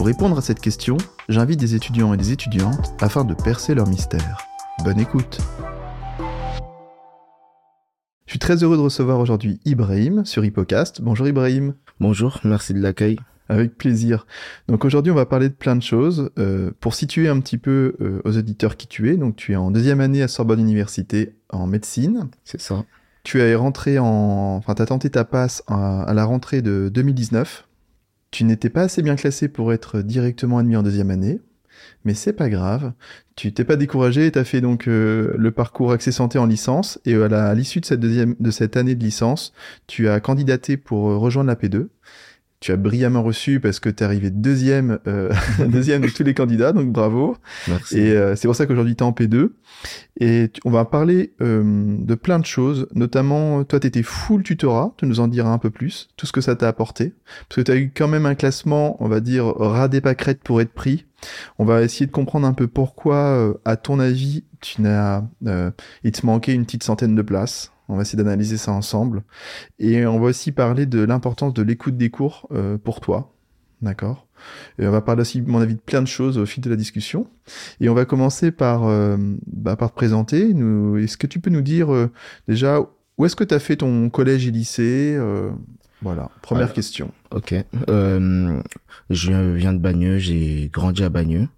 Pour répondre à cette question, j'invite des étudiants et des étudiantes afin de percer leur mystère. Bonne écoute Je suis très heureux de recevoir aujourd'hui Ibrahim sur Hippocast. Bonjour Ibrahim. Bonjour, merci de l'accueil. Avec plaisir. Donc aujourd'hui, on va parler de plein de choses. Euh, pour situer un petit peu euh, aux auditeurs qui tu es, donc tu es en deuxième année à Sorbonne Université en médecine. C'est ça. Tu es rentré en... Enfin, tu as tenté ta passe à, à la rentrée de 2019. Tu n'étais pas assez bien classé pour être directement admis en deuxième année, mais c'est pas grave. Tu t'es pas découragé et t'as fait donc euh, le parcours accès santé en licence et à l'issue de cette deuxième de cette année de licence, tu as candidaté pour rejoindre la P2 tu as brillamment reçu parce que tu es arrivé deuxième, euh, deuxième de tous les candidats, donc bravo. Merci. Et euh, c'est pour ça qu'aujourd'hui tu es en P2. Et on va parler euh, de plein de choses, notamment toi tu étais full tutorat, tu nous en diras un peu plus, tout ce que ça t'a apporté. Parce que tu as eu quand même un classement, on va dire, ras des pâquerettes pour être pris. On va essayer de comprendre un peu pourquoi, à ton avis, tu n'as, il te manquait une petite centaine de places. On va essayer d'analyser ça ensemble. Et on va aussi parler de l'importance de l'écoute des cours euh, pour toi. D'accord? Et on va parler aussi, mon avis, de plein de choses au fil de la discussion. Et on va commencer par, euh, bah, par te présenter. Nous, est-ce que tu peux nous dire euh, déjà où est-ce que tu as fait ton collège et lycée Voilà, première question. Ok. je viens de Bagneux, j'ai grandi à Bagneux.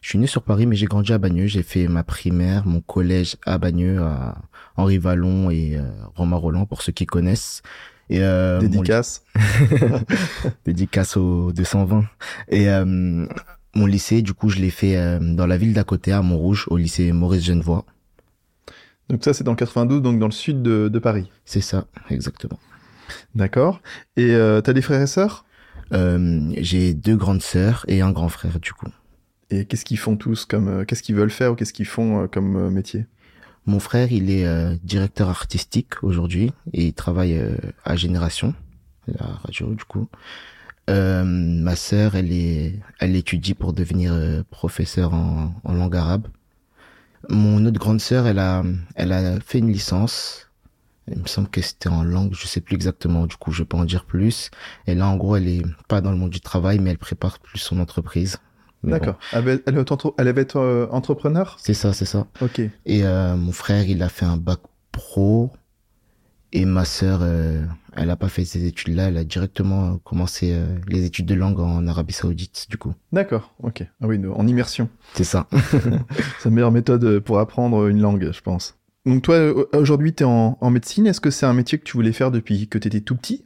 Je suis né sur Paris, mais j'ai grandi à Bagneux. J'ai fait ma primaire, mon collège à Bagneux, à Henri Vallon et euh, Romain Roland, pour ceux qui connaissent. Et euh, Dédicace. Dédicace au 220. Et euh, mon lycée, du coup, je l'ai fait euh, dans la ville d'à côté, à Montrouge, au lycée Maurice Genevois. Donc ça, c'est dans le 92, donc dans le sud de, de Paris. C'est ça, exactement. D'accord. Et euh, t'as des frères et sœurs? J'ai deux grandes sœurs et un grand frère, du coup. Et qu'est-ce qu'ils font tous comme euh, qu'est-ce qu'ils veulent faire ou qu'est-ce qu'ils font euh, comme euh, métier? Mon frère, il est directeur artistique aujourd'hui et il travaille à Génération, la radio du coup. ma sœur, elle est, elle étudie pour devenir professeur en, en, langue arabe. Mon autre grande sœur, elle a, elle a fait une licence. Il me semble que c'était en langue, je sais plus exactement. Du coup, je peux en dire plus. Et là, en gros, elle est pas dans le monde du travail, mais elle prépare plus son entreprise. D'accord. Elle, elle, elle avait être euh, entrepreneur? C'est ça, c'est ça. Ok. Et euh, mon frère, il a fait un bac pro. Et ma sœur, euh, elle a pas fait ces études-là. Elle a directement commencé euh, les études de langue en Arabie Saoudite, du coup. D'accord. Ok. Ah oui, en immersion. C'est ça. c'est la meilleure méthode pour apprendre une langue, je pense. Donc toi, aujourd'hui, tu es en, en médecine. Est-ce que c'est un métier que tu voulais faire depuis que tu étais tout petit?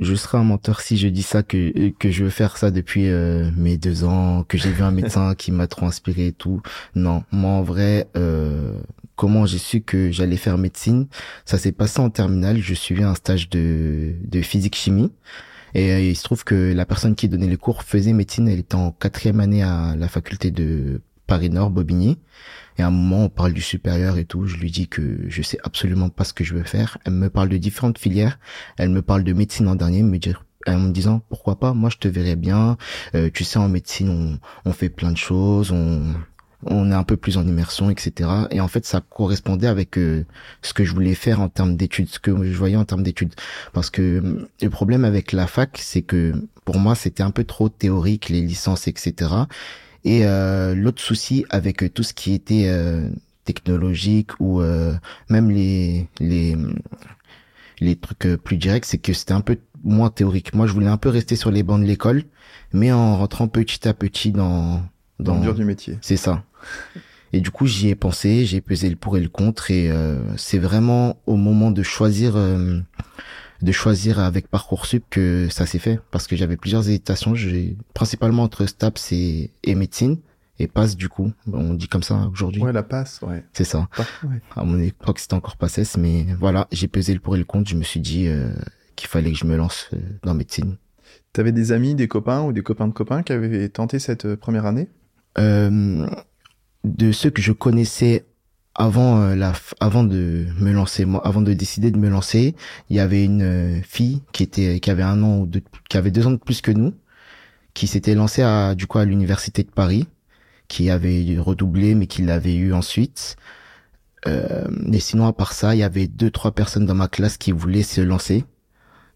Je serais un menteur si je dis ça que que je veux faire ça depuis euh, mes deux ans, que j'ai vu un médecin qui m'a trop inspiré et tout. Non, moi en vrai, euh, comment j'ai su que j'allais faire médecine Ça s'est passé en terminale. Je suivais un stage de de physique chimie. Et euh, il se trouve que la personne qui donnait les cours faisait médecine. Elle était en quatrième année à la faculté de Paris Nord, Bobigny. Et à un moment, on parle du supérieur et tout. Je lui dis que je sais absolument pas ce que je veux faire. Elle me parle de différentes filières. Elle me parle de médecine en dernier, me dire en me disant pourquoi pas? Moi, je te verrais bien. Euh, tu sais, en médecine, on, on fait plein de choses. On on est un peu plus en immersion, etc. Et en fait, ça correspondait avec euh, ce que je voulais faire en termes d'études, ce que je voyais en termes d'études. Parce que euh, le problème avec la fac, c'est que pour moi, c'était un peu trop théorique, les licences, etc. Et euh, l'autre souci avec euh, tout ce qui était euh, technologique ou euh, même les les les trucs euh, plus directs, c'est que c'était un peu moins théorique. Moi, je voulais un peu rester sur les bancs de l'école, mais en rentrant petit à petit dans dans, dans le dur du métier. C'est ça. Et du coup, j'y ai pensé, j'ai pesé le pour et le contre, et euh, c'est vraiment au moment de choisir de choisir avec parcoursup que ça s'est fait. Parce que j'avais plusieurs hésitations. J'ai principalement entre STAPS et, et médecine. Et passe du coup. On dit comme ça aujourd'hui. Ouais la passe ouais. C'est ça. Ouais. à mon époque c'était encore PASSES mais voilà j'ai pesé le pour et le contre. Je me suis dit euh, qu'il fallait que je me lance euh, dans médecine. T'avais des amis des copains ou des copains de copains qui avaient tenté cette euh, première année? Euh, de ceux que je connaissais avant euh, la avant de me lancer moi avant de décider de me lancer il y avait une euh, fille qui était qui avait un an ou deux qui avait deux ans de plus que nous qui s'était lancée à du coup à l'université de Paris qui avait redoublé mais qui l'avait eu ensuite. Euh, mais sinon à part ça il y avait deux trois personnes dans ma classe qui voulaient se lancer.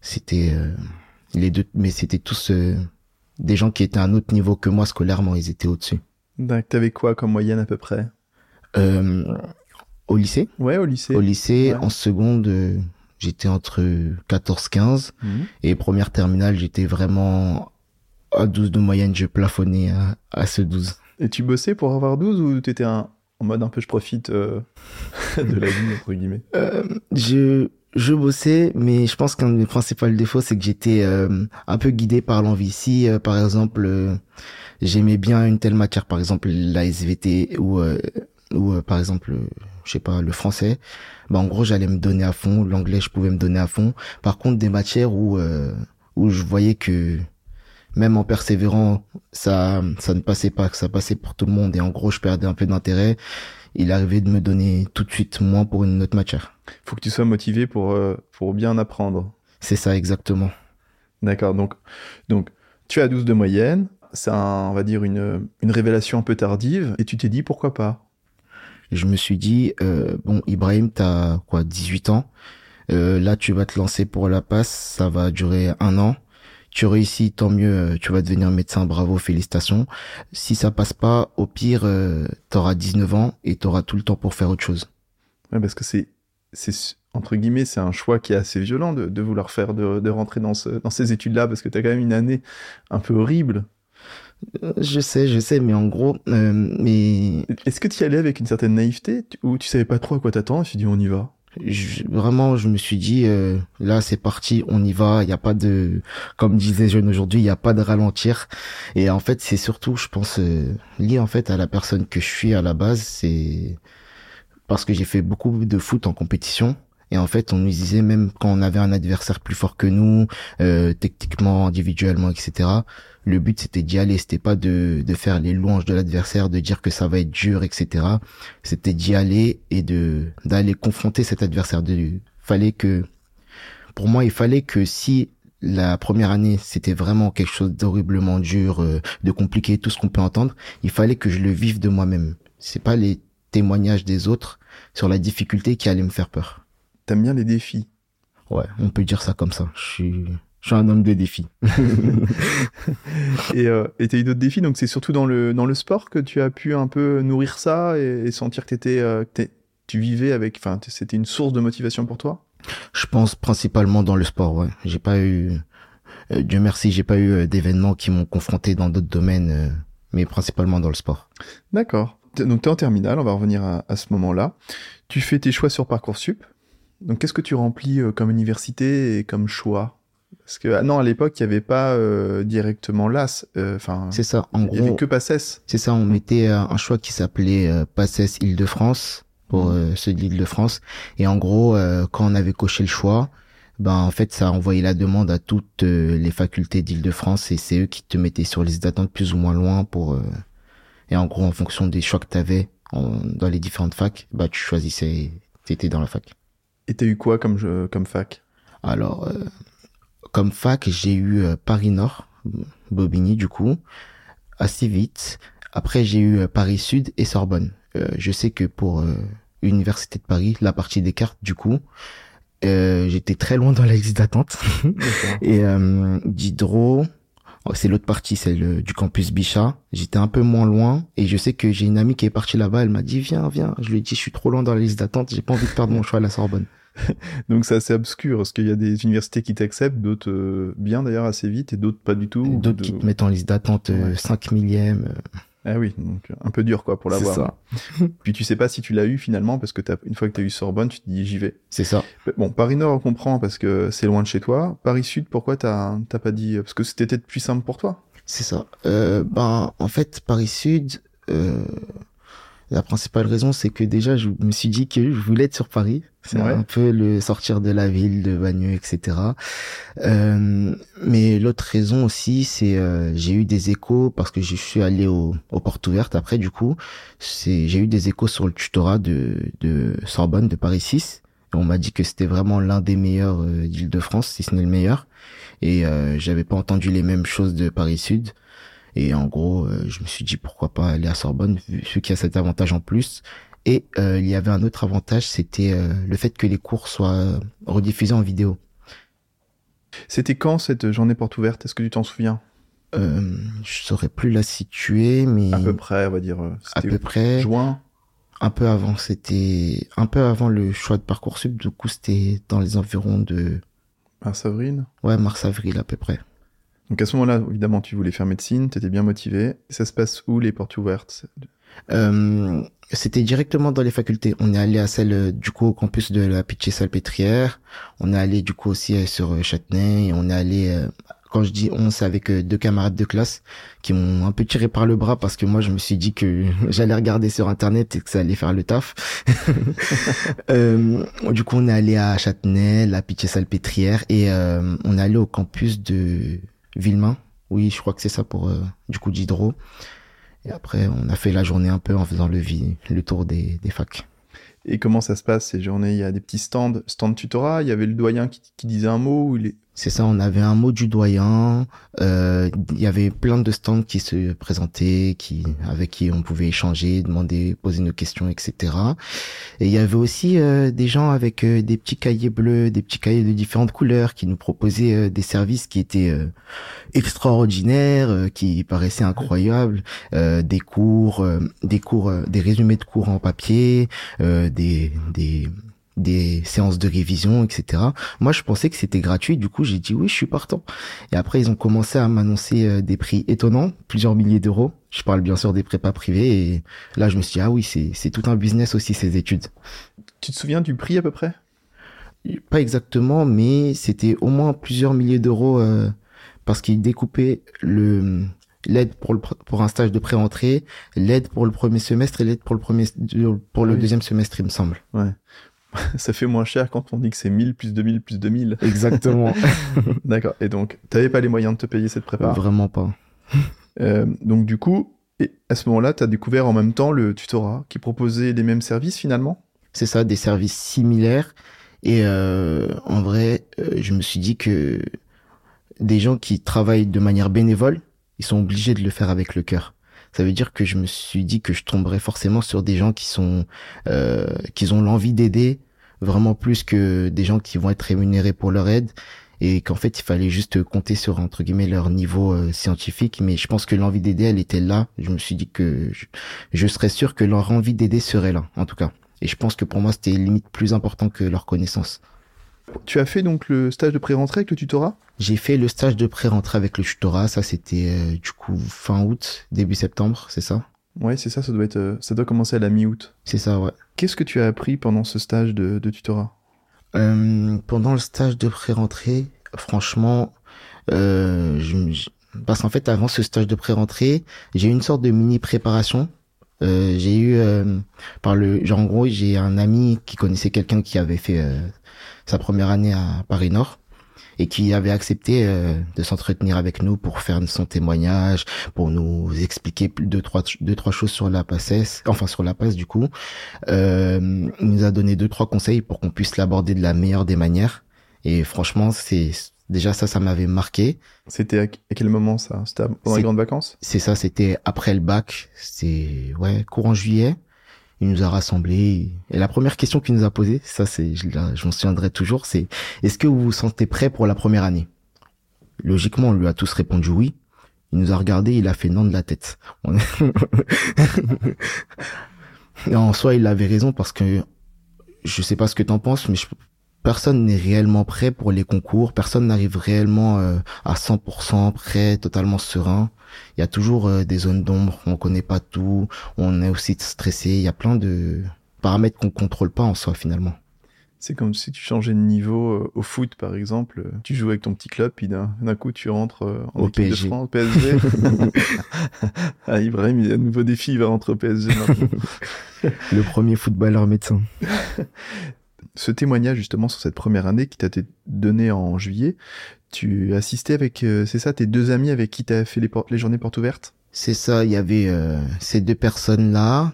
C'était euh, les deux mais c'était tous des gens qui étaient à un autre niveau que moi scolairement ils étaient au-dessus. Donc t'avais quoi comme moyenne à peu près? Euh, au lycée. Ouais, au lycée. Au lycée, en seconde, euh, j'étais entre 14-15 mhm. et première terminale, j'étais vraiment à 12 de moyenne, je plafonnais à, à, ce 12. Et tu bossais pour avoir 12 ou t'étais un, en mode un peu je profite euh, de la vie entre guillemets? Euh, Je je bossais, mais je pense qu'un de mes principaux défauts, c'est que j'étais euh, un peu guidé par l'envie. Si, par exemple, j'aimais bien une telle matière, par exemple la SVT ou ou euh, par exemple euh, je sais pas le français bah en gros j'allais me donner à fond l'anglais je pouvais me donner à fond. Par contre des matières où euh, où je voyais que même en persévérant ça ça ne passait pas que ça passait pour tout le monde et en gros je perdais un peu d'intérêt il arrivait de me donner tout de suite moins pour une autre matière. Faut que tu sois motivé pour pour bien apprendre. C'est ça exactement. D'accord donc donc tu as 12 de moyenne c'est on va dire une, une révélation un peu tardive et tu t'es dit pourquoi pas? Je me suis dit euh, bon Ibrahim t'as quoi 18 ans? Euh, là tu vas te lancer pour la passe ça va durer un an. Tu réussis tant mieux tu vas devenir médecin bravo félicitations. Si ça passe pas au pire euh, t'auras 19 ans et t'auras tout le temps pour faire autre chose. Ouais, parce que c'est c'est entre guillemets c'est un choix qui est assez violent de, de vouloir faire de, de rentrer dans ce, dans ces études là parce que t'as quand même une année un peu horrible je sais, je sais, mais en gros, euh, mais. Est-ce que tu y allais avec une certaine naïveté ou tu savais pas trop à quoi t'attendre et tu dis on y va? Vraiment, je me suis dit euh, là c'est parti, on y va. Il n'y a pas de, comme disait jeune aujourd'hui, il n'y a pas de ralentir. Et en fait, c'est surtout, je pense, euh, lié en fait à la personne que je suis à la base. C'est parce que j'ai fait beaucoup de foot en compétition. Et en fait, on nous disait même quand on avait un adversaire plus fort que nous, euh, techniquement, individuellement, etc. Le but c'était d'y aller, c'était pas de, de faire les louanges de l'adversaire, de dire que ça va être dur, etc. C'était d'y aller et de d'aller confronter cet adversaire. De, fallait que, pour moi, il fallait que si la première année c'était vraiment quelque chose d'horriblement dur, euh, de compliqué, tout ce qu'on peut entendre, il fallait que je le vive de moi-même. C'est pas les témoignages des autres sur la difficulté qui allait me faire peur. T'aimes bien les défis Ouais, on peut dire ça comme ça. Je suis, je suis un homme de défis. et euh, t'as eu d'autres défis, donc c'est surtout dans le dans le sport que tu as pu un peu nourrir ça et, sentir que t'étais, euh, tu vivais avec, enfin, c'était une source de motivation pour toi? Je pense principalement dans le sport. Ouais, j'ai pas eu, euh, Dieu merci, j'ai pas eu euh, d'événements qui m'ont confronté dans d'autres domaines, euh, mais principalement dans le sport. D'accord. Donc t'es en terminale, on va revenir à, à ce moment-là. Tu fais tes choix sur parcoursup. Donc qu'est-ce que tu remplis euh, comme université et comme choix? Parce que ah non, à l'époque, il n'y avait pas euh, directement l'AS. Euh, enfin, c'est ça. En il n'y avait que Passes. C'est ça. On mettait un choix qui s'appelait Passes Île-de-France pour mmh. ceux de l'Île-de-France. Et en gros, quand on avait coché le choix, ben en fait, ça a envoyé la demande à toutes les facultés d'Île-de-France et c'est eux qui te mettaient sur les d'attente plus ou moins loin pour. Et en gros, en fonction des choix que tu avais dans les différentes facs, bah tu choisissais, t'étais dans la fac. Et t'as eu quoi comme, jeu, comme fac? Alors, euh, comme fac, j'ai eu euh, Paris Nord, Bobigny du coup, assez vite. Après, j'ai eu euh, Paris Sud et Sorbonne. je sais que pour l'Université de Paris, la partie des cartes du coup, j'étais très loin dans la liste d'attente. et Diderot, oh, c'est l'autre partie, c'est le du campus Bichat. J'étais un peu moins loin et je sais que j'ai une amie qui est partie là-bas. Elle m'a dit viens, viens. Je lui ai dit je suis trop loin dans la liste d'attente. J'ai pas envie de perdre mon choix à la Sorbonne. Donc c'est assez obscur, parce qu'il y a des universités qui t'acceptent, d'autres euh, bien d'ailleurs assez vite, et d'autres pas du tout. D'autres qui te mettent en liste d'attente 5 euh, millième. Euh. Ah oui, donc un peu dur quoi pour l'avoir. C'est ça. Puis tu sais pas si tu l'as eu finalement, parce que une fois que tu as eu Sorbonne, tu te dis j'y vais. C'est ça. Bon, Paris Nord on comprend parce que c'est loin de chez toi. Paris Sud, pourquoi t'as pas dit Parce que c'était peut-être plus simple pour toi? C'est ça. Euh, ben en fait Paris Sud, euh, La principale raison, c'est que déjà, je me suis dit que je voulais être sur Paris. C'est Ouais. un peu le sortir de la ville, de Bagneux, etc. Euh, mais l'autre raison aussi, c'est euh, j'ai eu des échos parce que je suis allé au, aux portes ouvertes après. Du coup, c'est j'ai eu des échos sur le tutorat de, de Sorbonne, de Paris 6. Et on m'a dit que c'était vraiment l'un des meilleurs euh, d'Île-de-France, si ce n'est le meilleur. Et euh, j'avais pas entendu les mêmes choses de Paris Sud. Et en gros, euh, je me suis dit pourquoi pas aller à Sorbonne, vu vu qu'il y a cet avantage en plus. Et euh, il y avait un autre avantage, c'était euh, le fait que les cours soient rediffusés en vidéo. C'était quand cette journée porte ouverte? Est-ce que tu t'en souviens? Euh, je saurais plus la situer, mais À peu près, on va dire. euh, à peu près juin? un peu avant. C'était un peu avant le choix de parcoursup. Du coup, c'était dans les environs de Mars avril. ouais mars avril à peu près. Donc à ce moment-là, évidemment, tu voulais faire médecine, tu étais bien motivé. Ça se passe où les portes ouvertes? Euh, c'était directement dans les facultés. On est allé à celle euh, du coup au campus de la Pitié-Salpêtrière. On est allé du coup aussi euh, sur euh, Châtenay. Et on est allé quand je dis on, c'est avec deux camarades de classe qui m'ont un peu tiré par le bras parce que moi je me suis dit que j'allais regarder sur internet et que ça allait faire le taf. Du coup on est allé à Châtenay, la Pitié-Salpêtrière et euh, on est allé au campus de Villemain. Oui, je crois que c'est ça pour euh, du coup d'Hydro. Et après, on a fait la journée un peu en faisant le, le tour des, facs. Et comment ça se passe ces journées? Il y a des petits stands, stands tutorat, il y avait le doyen qui, disait un mot il. C'est ça, on avait un mot du doyen, euh, il y avait plein de stands qui se présentaient, qui, avec qui on pouvait échanger, demander, poser nos questions, etc. Et il y avait aussi euh, des gens avec euh, des petits cahiers bleus, des petits cahiers de différentes couleurs qui nous proposaient euh, des services qui étaient euh, extraordinaires, euh, qui paraissaient incroyables, euh, des cours, euh, des cours, euh, des résumés de cours en papier, euh, des, des, des séances de révision, etc. Moi, je pensais que c'était gratuit. Du coup, j'ai dit oui, je suis partant. Et après, ils ont commencé à m'annoncer euh, des prix étonnants, plusieurs milliers d'euros. Je parle bien sûr des prépas privés. Et là, je me suis dit, ah oui, c'est, c'est tout un business aussi, ces études. Tu te souviens du prix à peu près? Pas exactement, mais c'était au moins plusieurs milliers d'euros euh, parce qu'ils découpaient le l'aide pour le pour un stage de pré-entrée, l'aide pour le premier semestre et l'aide pour le premier pour le Oui. deuxième semestre, il me semble. Ça fait moins cher quand on dit que c'est 1000 plus 2000 plus 2000. Exactement. D'accord. Et donc, t'avais pas les moyens de te payer cette prépa? Vraiment pas. Euh, donc du coup, et à ce moment-là, t'as découvert en même temps le tutorat qui proposait les mêmes services finalement? C'est ça, des services similaires. Et euh, en vrai, euh, je me suis dit que des gens qui travaillent de manière bénévole, ils sont obligés de le faire avec le cœur. Ça veut dire que je me suis dit que je tomberais forcément sur des gens qui sont, euh, qui ont l'envie d'aider vraiment plus que des gens qui vont être rémunérés pour leur aide et qu'en fait il fallait juste compter sur entre guillemets leur niveau euh, scientifique. Mais je pense que l'envie d'aider elle était là. Je me suis dit que je, je serais sûr que leur envie d'aider serait là en tout cas. Et je pense que pour moi c'était limite plus important que leur connaissance. Tu as fait donc le stage de pré-rentrée avec le tutorat? J'ai fait le stage de pré-rentrée avec le tutorat. Ça c'était euh, du coup fin août début septembre c'est ça? Ouais, c'est ça, ça doit être, euh, ça doit commencer à la mi-août. c'est ça ouais Qu'est-ce que tu as appris pendant ce stage de, tutorat? Euh, pendant le stage de pré-rentrée, franchement, euh, parce qu'en fait, avant ce stage de pré-rentrée, j'ai eu une sorte de mini préparation. Euh, j'ai eu, par le, genre en gros, j'ai un ami qui connaissait quelqu'un qui avait fait sa première année à Paris Nord et qui avait accepté euh, de s'entretenir avec nous pour faire son témoignage, pour nous expliquer deux trois deux trois choses sur la PACES, enfin sur la passe du coup. Euh, il nous a donné deux trois conseils pour qu'on puisse l'aborder de la meilleure des manières. Et franchement, c'est déjà ça, ça m'avait marqué. C'était à, quel moment ça C'était pendant les grandes vacances? C'est ça, c'était après le bac, c'est ouais courant juillet. Il nous a rassemblés et la première question qu'il nous a posée, ça c'est, je, je m'en souviendrai toujours, c'est est-ce que vous vous sentez prêt pour la première année? Logiquement, on lui a tous répondu oui. Il nous a regardé, il a fait non de la tête. En soi, il avait raison parce que je sais pas ce que t'en penses, mais je- personne n'est réellement prêt pour les concours. Personne n'arrive réellement euh, à 100% prêt, totalement serein. Il y a toujours euh, des zones d'ombre. On connaît pas tout. On est aussi stressé. Il y a plein de paramètres qu'on contrôle pas en soi finalement. C'est comme si tu changeais de niveau euh, au foot, par exemple. Tu joues avec ton petit club, puis d'un coup, tu rentres euh, en Au équipe PSG. de France, au PSG. ah, Ibrahim, il y a un nouveau défi, il va rentrer au PSG maintenant. Le premier footballeur médecin. Ce témoignage, justement, sur cette première année qui t'a été donné en juillet, tu assistais avec, euh, c'est ça, tes deux amis avec qui t'as fait les, les journées portes ouvertes? C'est ça, il y avait euh, ces deux personnes-là.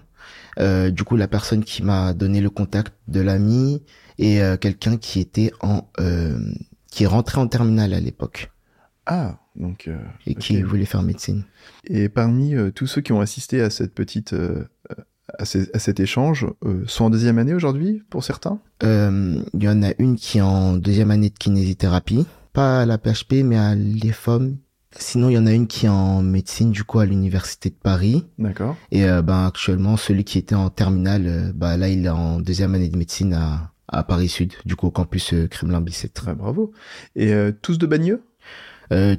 Euh, du coup, la personne qui m'a donné le contact de l'ami et euh, quelqu'un qui était en euh, qui est rentré en terminale à l'époque Ah, donc... euh, et qui voulait faire médecine. Et parmi euh, tous ceux qui ont assisté à cette petite... euh, à, ces- à cet échange, euh, sont en deuxième année aujourd'hui, pour certains? Euh, Il y en a une qui est en deuxième année de kinésithérapie, pas à la PHP mais à l'EFOM. Sinon, il y en a une qui est en médecine du coup à l'université de Paris. D'accord. Et euh, ben actuellement, celui qui était en terminale, bah là, il est en deuxième année de médecine à, à Paris Sud, du coup au campus euh, Kremlin-Bicêtre. Très bravo. Et tous de Bagneux?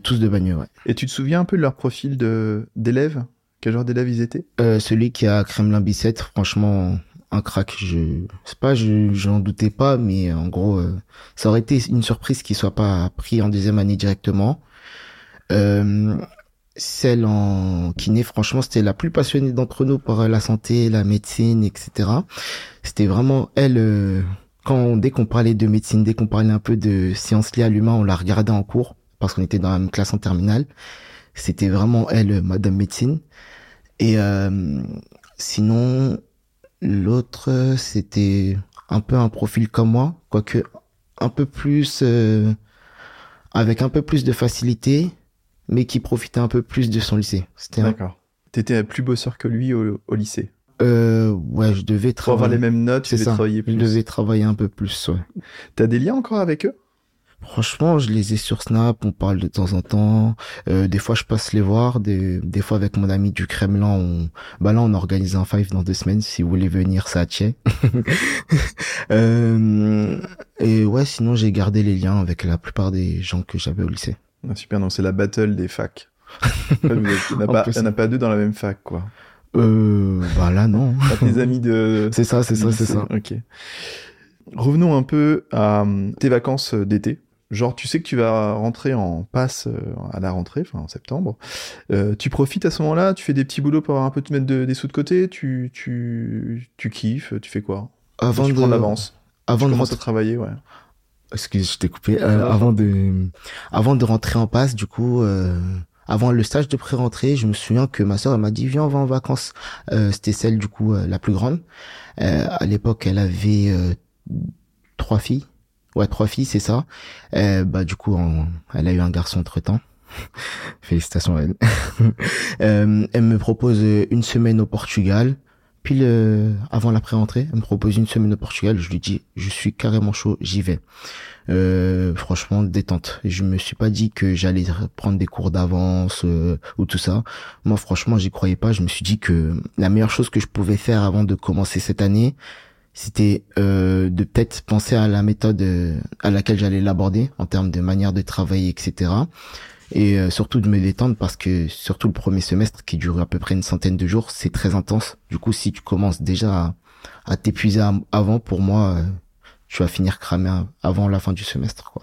Tous de Bagneux, ouais. Et tu te souviens un peu de leur profil de d'élèves? Quel genre d'élèves ils étaient? Euh, celui qui a Kremlin-Bicêtre, franchement, un crack. Je, c'est pas, je, j'en doutais pas, mais en gros, euh, ça aurait été une surprise qu'il soit pas pris en deuxième année directement. Euh, celle en kiné, franchement, c'était la plus passionnée d'entre nous par la santé, la médecine, etc. C'était vraiment elle. euh, quand dès qu'on parlait de médecine, dès qu'on parlait un peu de sciences liées à l'humain, on la regardait en cours parce qu'on était dans la même classe en terminale. C'était vraiment elle, euh, Madame Médecine. Et euh, sinon, l'autre, c'était un peu un profil comme moi, quoique un peu plus, euh, avec un peu plus de facilité, mais qui profitait un peu plus de son lycée. C'était, un- D'accord. T'étais plus bosseur que lui au, au lycée. euh, ouais, je devais Pour avoir travailler. les mêmes notes, tu C'est devais ça. travailler Je plus. devais travailler un peu plus, ouais. T'as des liens encore avec eux? Franchement, je les ai sur Snap, on parle de temps en temps. Euh, des fois, je passe les voir. Des, des fois, avec mon ami du Kremlin, on, bah là, on organise un five dans deux semaines. Si vous voulez venir, ça tient. euh, et ouais, sinon, j'ai gardé les liens avec la plupart des gens que j'avais au lycée. Ah, Super, donc c'est la battle des facs. Il n'y en, a En pas- a deux dans la même fac, quoi. Euh, bah là, non. Pas tes amis de... C'est ça, c'est ça, c'est ça. Ok. Revenons un peu à hum, tes vacances euh, d'été. Genre, tu sais que tu vas rentrer en passe euh, à la rentrée, enfin en septembre. Euh, tu profites à ce moment-là, tu fais des petits boulots pour avoir un peu te mettre de- des sous de côté, tu, tu, tu kiffes, tu fais quoi? Avant Tu de, l'avance. avant tu de rentrer, à travailler, ouais. excuse, je t'ai coupé. Euh, avant de, avant de rentrer en passe, du coup, euh, avant le stage de pré-rentrée, je me souviens que ma sœur elle m'a dit viens on va en vacances. Euh, C'était celle du coup euh, la plus grande. Euh, à l'époque, elle avait euh, trois filles. Trois filles, c'est ça. Euh, bah du coup, elle a eu un garçon entre temps. Félicitations à elle. Euh, elle me propose une semaine au Portugal. Puis le, avant la pré-rentrée, elle me propose une semaine au Portugal. Je lui dis, je suis carrément chaud, j'y vais. Euh, franchement, détente. Je me suis pas dit que j'allais prendre des cours d'avance euh, ou tout ça. Moi, franchement, j'y croyais pas. Je me suis dit que la meilleure chose que je pouvais faire avant de commencer cette année, c'était euh, de peut-être penser à la méthode euh, à laquelle j'allais l'aborder en termes de manière de travailler, etc. Et euh, surtout de me détendre parce que surtout le premier semestre qui dure à peu près une centaine de jours, c'est très intense. Du coup, si tu commences déjà à, t'épuiser avant, pour moi, tu vas finir cramé avant la fin du semestre.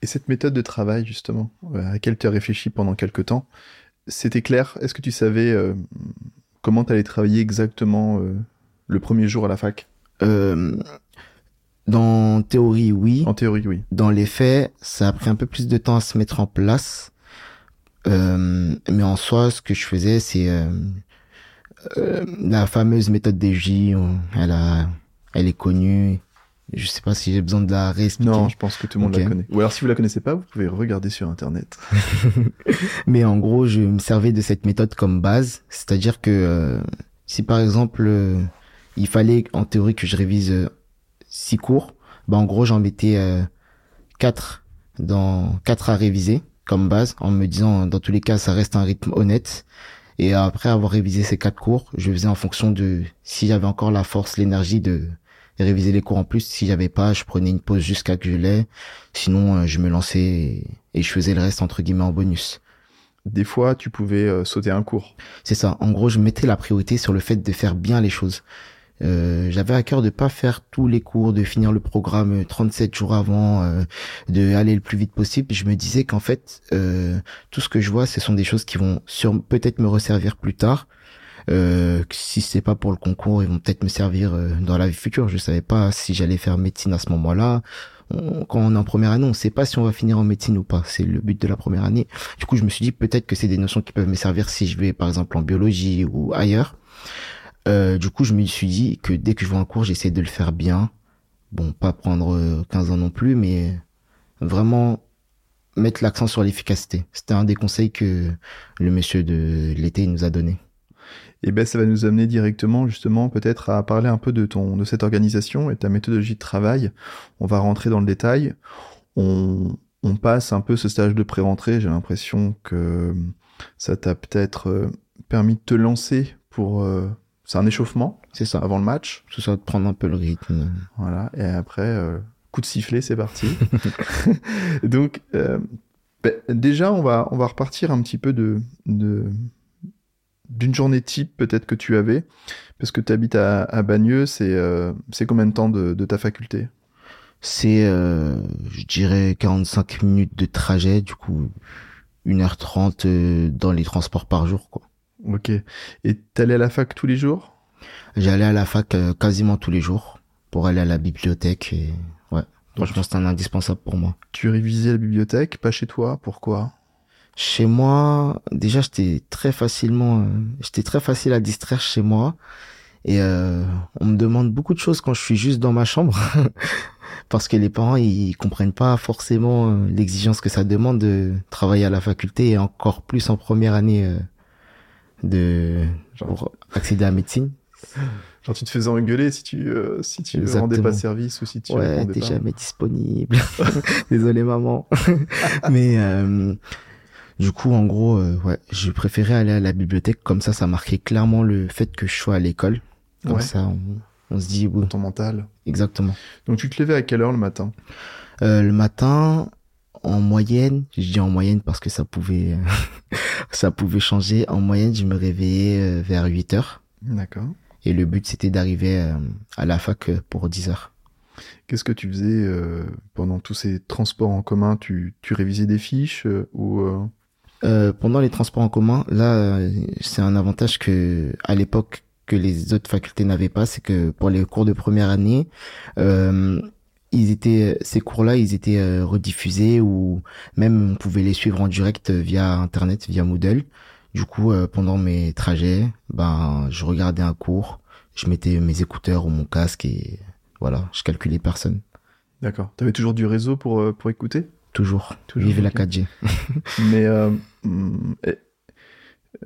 Et cette méthode de travail, justement, à laquelle tu as réfléchi pendant quelques temps, c'était clair? Est-ce que tu savais comment tu allais travailler exactement le premier jour à la fac? Euh, dans théorie, oui. En théorie, oui. Dans les faits, ça a pris un peu plus de temps à se mettre en place. Euh, mais en soi, ce que je faisais, c'est euh, euh, la fameuse méthode des J. Elle a, elle est connue. Je sais pas si j'ai besoin de la réexpliquer. Non, je pense que tout le monde la connaît. Ou alors, si vous la connaissez pas, vous pouvez regarder sur Internet. Mais en gros, je me servais de cette méthode comme base. C'est-à-dire que euh, si par exemple, euh, il fallait en théorie que je révise euh, six cours, bah en gros, j'en mettais euh, quatre dans quatre à réviser comme base, en me disant dans tous les cas, ça reste un rythme honnête. Et après avoir révisé ces quatre cours, je faisais en fonction de si j'avais encore la force, l'énergie de réviser les cours en plus. Si j'avais pas, je prenais une pause jusqu'à que je l'ai. Sinon, euh, je me lançais et, et je faisais le reste entre guillemets en bonus. Des fois, tu pouvais euh, sauter un cours. C'est ça. En gros, je mettais la priorité sur le fait de faire bien les choses. Euh, j'avais à cœur de pas faire tous les cours, de finir le programme 37 jours avant, euh, de aller le plus vite possible. Je me disais qu'en fait, euh, tout ce que je vois, ce sont des choses qui vont sur peut-être me resservir plus tard. Euh, si c'est pas pour le concours, ils vont peut-être me servir euh, dans la vie future. Je savais pas si j'allais faire médecine à ce moment-là. quand on est en première année, on sait pas si on va finir en médecine ou pas. C'est le but de la première année. Du coup, je me suis dit peut-être que c'est des notions qui peuvent me servir si je vais par exemple en biologie ou ailleurs. Euh, du coup, je me suis dit que dès que je vois un cours, j'essaie de le faire bien. Bon, pas prendre 15 euh, ans non plus, mais vraiment mettre l'accent sur l'efficacité. C'était un des conseils que le monsieur de l'été nous a donné. Et eh ben, ça va nous amener directement, justement, peut-être à parler un peu de ton, de cette organisation et ta méthodologie de travail. On va rentrer dans le détail. On, on passe un peu ce stage de pré-rentrée. J'ai l'impression que ça t'a peut-être euh, permis de te lancer pour c'est un échauffement. C'est ça. Avant le match. C'est ça, de prendre un peu le rythme. Voilà. Et après, euh, coup de sifflet, c'est parti. Donc, euh, ben, déjà, on va, on va repartir un petit peu de, de d'une journée type peut-être que tu avais, parce que tu habites à, à Bagneux, c'est euh, c'est combien de temps de, de ta faculté? C'est, je dirais, 45 minutes de trajet, du coup, 1h30 dans les transports par jour, quoi. Ok. Et t'allais à la fac tous les jours? J'allais à la fac euh, quasiment tous les jours pour aller à la bibliothèque et ouais. Franchement, c'était un indispensable pour moi. Tu révisais la bibliothèque, pas chez toi Pourquoi? Chez moi, déjà, j'étais très facilement, euh, j'étais très facile à distraire chez moi. Et euh, on me demande beaucoup de choses quand je suis juste dans ma chambre, parce que les parents ils comprennent pas forcément l'exigence que ça demande de travailler à la faculté et encore plus en première année de accéder à la médecine. Genre tu te faisais engueuler si tu euh, si tu rendais pas service ou si tu ouais t'es jamais disponible. Désolé maman. Mais euh, du coup en gros euh, ouais je préférais aller à la bibliothèque comme ça ça marquait clairement le fait que je sois à l'école. Comme ça on, on, se dit ouais. ton mental. Exactement. Donc tu te levais à quelle heure le matin? Le matin en moyenne, je dis en moyenne parce que ça pouvait, ça pouvait changer. En moyenne, je me réveillais euh, vers 8 heures. D'accord. Et le but, c'était d'arriver euh, à la fac euh, pour 10 heures. Qu'est-ce que tu faisais pendant tous ces transports en commun? Tu, tu révisais des fiches ou Pendant les transports en commun, là, c'est un avantage que à l'époque que les autres facultés n'avaient pas, c'est que pour les cours de première année, ils étaient ces cours-là, ils étaient euh, rediffusés ou même on pouvait les suivre en direct via internet, via Moodle. Du coup, euh, pendant mes trajets, ben je regardais un cours, je mettais mes écouteurs ou mon casque et voilà, je calculais personne. D'accord. Tu avais toujours du réseau pour euh, pour écouter? Toujours. Toujours. Vive la 4G. Mais mm,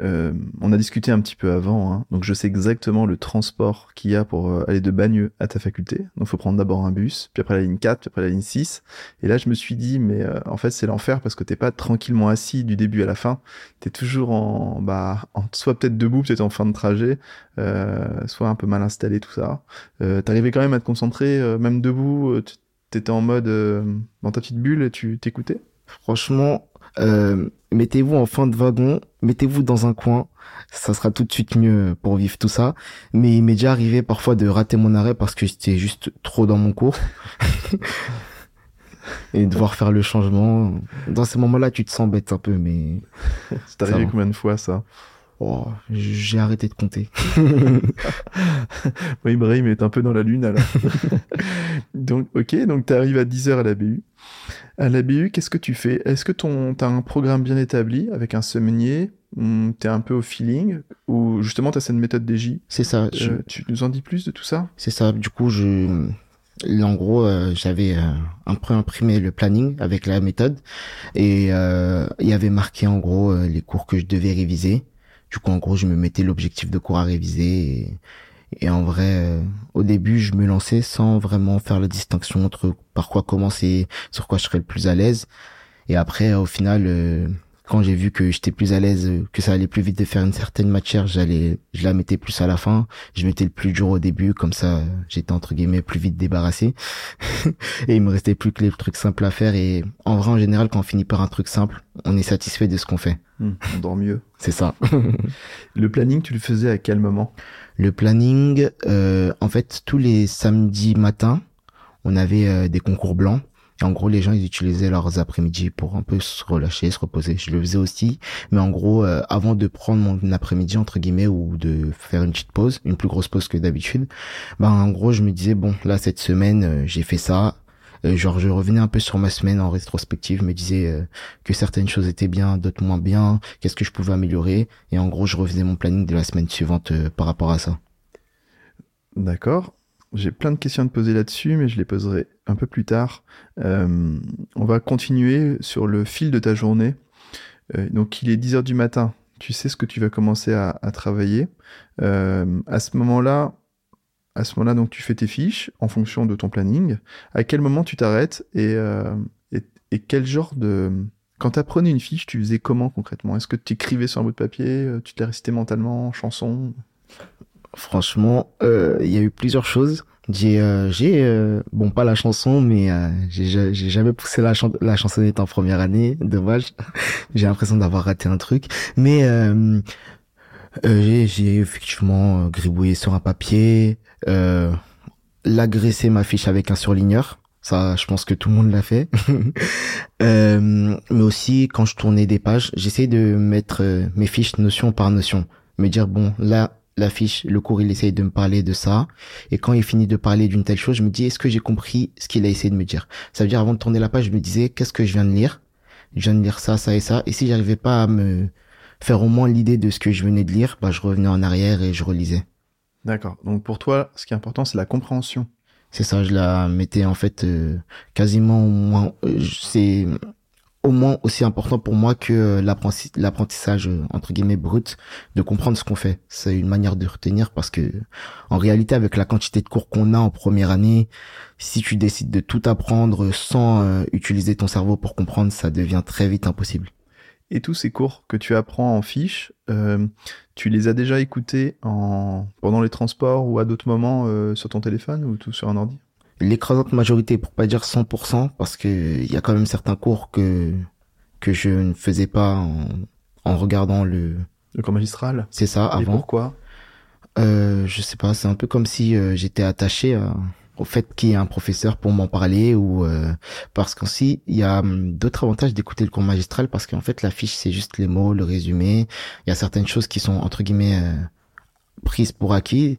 euh, on a discuté un petit peu avant, hein. donc je sais exactement le transport qu'il y a pour euh, aller de Bagneux à ta faculté. Donc il faut prendre d'abord un bus, puis après la ligne 4, puis après la ligne 6. Et là je me suis dit, mais euh, en fait c'est l'enfer parce que t'es pas tranquillement assis du début à la fin. T'es toujours en, bah, en, soit peut-être debout, peut-être en fin de trajet, soit un peu mal installé tout ça. T'arrivais quand même à te concentrer, même debout. T'étais en mode dans ta petite bulle tu t'écoutais? Franchement, euh, mettez-vous en fin de wagon, mettez-vous dans un coin, ça sera tout de suite mieux pour vivre tout ça. Mais il m'est déjà arrivé parfois de rater mon arrêt parce que j'étais juste trop dans mon cours. et devoir faire le changement. Dans ces moments-là, tu te sens bête un peu, mais... C'est arrivé combien de fois, ça? Oh, j'ai arrêté de compter. oui, Ibrahim est un peu dans la lune alors. donc, ok, donc tu arrives à 10h à la BU. À la BU, qu'est-ce que tu fais? Est-ce que ton as un programme bien établi avec un semainier hmm, T'es un peu au feeling? Ou justement t'as cette méthode DJ C'est ça. Euh, tu nous en dis plus de tout ça? C'est ça. Du coup, je en gros, euh, j'avais euh, un peu imprimé le planning avec la méthode et il y avait marqué en gros les cours que je devais réviser. Du coup, en gros, je me mettais l'objectif de cours à réviser. Et, en vrai, euh, au début, je me lançais sans vraiment faire la distinction entre par quoi commencer, sur quoi je serais le plus à l'aise. Et après, au final, euh, quand j'ai vu que j'étais plus à l'aise, que ça allait plus vite de faire une certaine matière, j'allais, je la mettais plus à la fin. Je mettais le plus dur au début, comme ça, j'étais entre guillemets plus vite débarrassé. et il me restait plus que les trucs simples à faire. Et en vrai, en général, quand on finit par un truc simple, on est satisfait de ce qu'on fait. Hmm, on dort mieux. C'est ça. le planning, tu le faisais à quel moment? Le planning, euh, en fait, tous les samedis matins, on avait euh, des concours blancs en gros, les gens, ils utilisaient leurs après-midi pour un peu se relâcher, se reposer. Je le faisais aussi. Mais en gros, euh, avant de prendre mon après-midi, entre guillemets, ou de faire une petite pause, une plus grosse pause que d'habitude, ben, en gros, je me disais, bon, là, cette semaine, euh, j'ai fait ça. Euh, genre, je revenais un peu sur ma semaine en rétrospective, me disais que certaines choses étaient bien, d'autres moins bien, qu'est-ce que je pouvais améliorer? Et en gros, je refaisais mon planning de la semaine suivante par rapport à ça. D'accord. J'ai plein de questions à te poser là-dessus, mais je les poserai un peu plus tard. Euh, on va continuer sur le fil de ta journée. Euh, donc, il est 10 heures du matin. Tu sais ce que tu vas commencer à, travailler. Euh, à ce moment-là, à ce moment-là, donc tu fais tes fiches en fonction de ton planning. À quel moment tu t'arrêtes et, quel genre de quand tu apprenais une fiche, tu faisais comment concrètement? Est-ce que tu écrivais sur un bout de papier? Tu te l'as récité mentalement, chanson? Franchement, euh, il y a eu plusieurs choses. J'ai, euh, j'ai euh, bon pas la chanson, mais j'ai, j'ai jamais poussé la, la chansonnette en première année. Dommage. j'ai l'impression d'avoir raté un truc. Mais j'ai, j'ai effectivement gribouillé sur un papier, l'agressé ma fiche avec un surligneur. Ça, je pense que tout le monde l'a fait. mais aussi, quand je tournais des pages, j'essayais de mettre mes fiches notion par notion. Me dire, bon, là, l'affiche, le cours, il essaye de me parler de ça. Et quand il finit de parler d'une telle chose, je me dis, est-ce que j'ai compris ce qu'il a essayé de me dire? Ça veut dire, avant de tourner la page, je me disais, qu'est-ce que je viens de lire? Je viens de lire ça, ça et ça. Et si j'arrivais pas à me faire au moins l'idée de ce que je venais de lire, bah, je revenais en arrière et je relisais. D'accord. Donc pour toi, ce qui est important, c'est la compréhension. C'est ça, je la mettais en fait euh, quasiment au moins. Euh, c'est au moins aussi important pour moi que euh, l'apprentissage euh, entre guillemets brut de comprendre ce qu'on fait. C'est une manière de retenir parce que en réalité avec la quantité de cours qu'on a en première année, si tu décides de tout apprendre sans euh, utiliser ton cerveau pour comprendre, ça devient très vite impossible. Et tous ces cours que tu apprends en fiche, tu les as déjà écoutés en pendant les transports ou à d'autres moments sur ton téléphone ou tout sur un ordi? L'écrasante majorité, pour pas dire 100%, parce que il y a quand même certains cours que que je ne faisais pas en, en regardant le le cours magistral. C'est ça. Avant. Et pourquoi? Euh, Je sais pas. C'est un peu comme si euh, j'étais attaché au fait qu'il y ait un professeur pour m'en parler ou euh, parce qu'aussi il y a hum, d'autres avantages d'écouter le cours magistral parce qu'en fait la fiche c'est juste les mots, le résumé. Il y a certaines choses qui sont entre guillemets euh, prise pour acquis.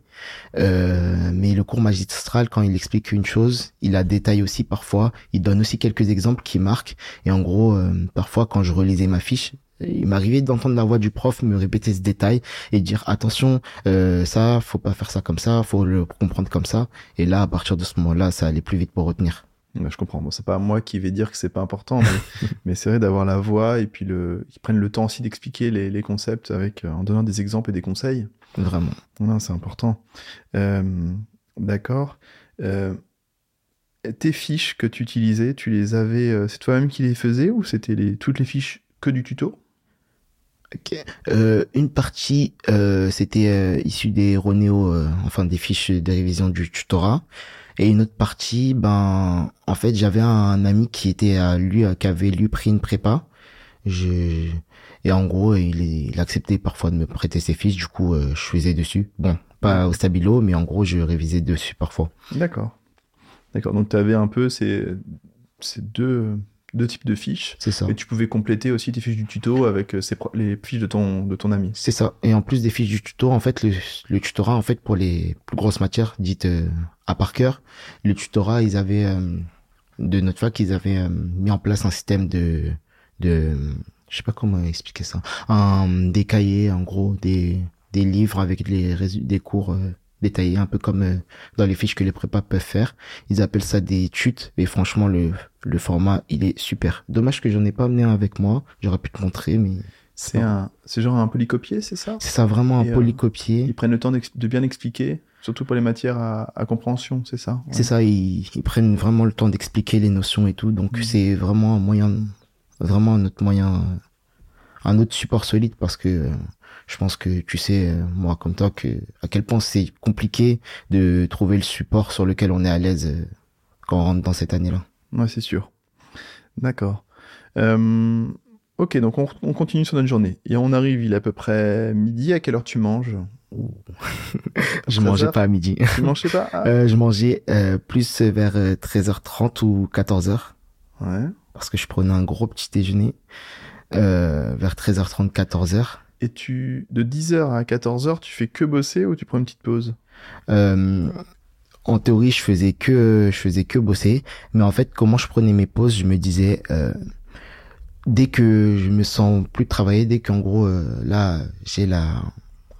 Euh, mais le cours magistral, quand il explique une chose, il la détaille aussi parfois. Il donne aussi quelques exemples qui marquent. Et en gros, euh, parfois, quand je relisais ma fiche, il m'arrivait d'entendre la voix du prof me répéter ce détail et dire attention euh, ça faut pas faire ça comme ça faut le comprendre comme ça et là à partir de ce moment-là ça allait plus vite pour retenir je comprends. Bon, c'est pas moi qui vais dire que c'est pas important, mais, mais c'est vrai d'avoir la voix et puis le, qu'ils prennent le temps aussi d'expliquer les, les, concepts avec, en donnant des exemples et des conseils. Vraiment. Non, c'est important. Euh, D'accord. Euh, tes fiches que tu utilisais, tu les avais, euh, c'est toi-même qui les faisais ou c'était les, toutes les fiches que du tuto? Ok. Euh, une partie, euh, c'était euh, issu des Ronéo, enfin des fiches de révision du tutorat. Et une autre partie, ben, en fait, j'avais un ami qui était à lui, qui avait lui pris une prépa. Je, et en gros, il, il acceptait parfois de me prêter ses fiches, du coup, euh, je faisais dessus. Bon, pas au stabilo, mais en gros, je révisais dessus parfois. D'accord. D'accord. Donc, tu avais un peu ces, ces deux, deux types de fiches. C'est ça. Et tu pouvais compléter aussi tes fiches du tuto avec euh, les fiches de ton, de ton ami. C'est ça. Et en plus des fiches du tuto, en fait, le, le tutorat, en fait, pour les plus grosses matières dites euh, à par cœur, le tutorat, ils avaient, de notre fac, ils avaient mis en place un système de, de je sais pas comment expliquer ça, un, des cahiers en gros, des, des livres avec les des cours euh, détaillés, un peu comme euh, dans les fiches que les prépas peuvent faire. Ils appellent ça des chutes et franchement le, le format il est super. Dommage que j'en ai pas amené un avec moi, j'aurais pu te montrer mais c'est un c'est genre un polycopier, c'est ça? C'est ça vraiment un euh, polycopier. Ils prennent le temps de bien expliquer surtout pour les matières à, à compréhension, c'est ça? C'est ça, ils, ils, prennent vraiment le temps d'expliquer les notions et tout, donc mmh. c'est vraiment un moyen vraiment notre moyen un autre support solide parce que euh, je pense que tu sais, euh, moi comme toi, que à quel point c'est compliqué de trouver le support sur lequel on est à l'aise euh, quand on rentre dans cette année-là. Ouais, c'est sûr. D'accord. Euh, ok, donc on, on continue sur notre journée. Et on arrive, il est à peu près midi. À quelle heure tu manges? Je 13 mangeais pas à midi. Tu manges pas? Ah, Euh, je mangeais euh, plus vers euh, 13h30 ou 14h Ouais. Parce que je prenais un gros petit déjeuner euh, vers 13h30, 14h. Et tu, de 10h à 14h, tu fais que bosser ou tu prends une petite pause? Euh, en théorie, je faisais que je faisais que bosser, mais en fait, comment je prenais mes pauses, je me disais euh, dès que je me sens plus travailler, dès qu'en gros euh, là j'ai la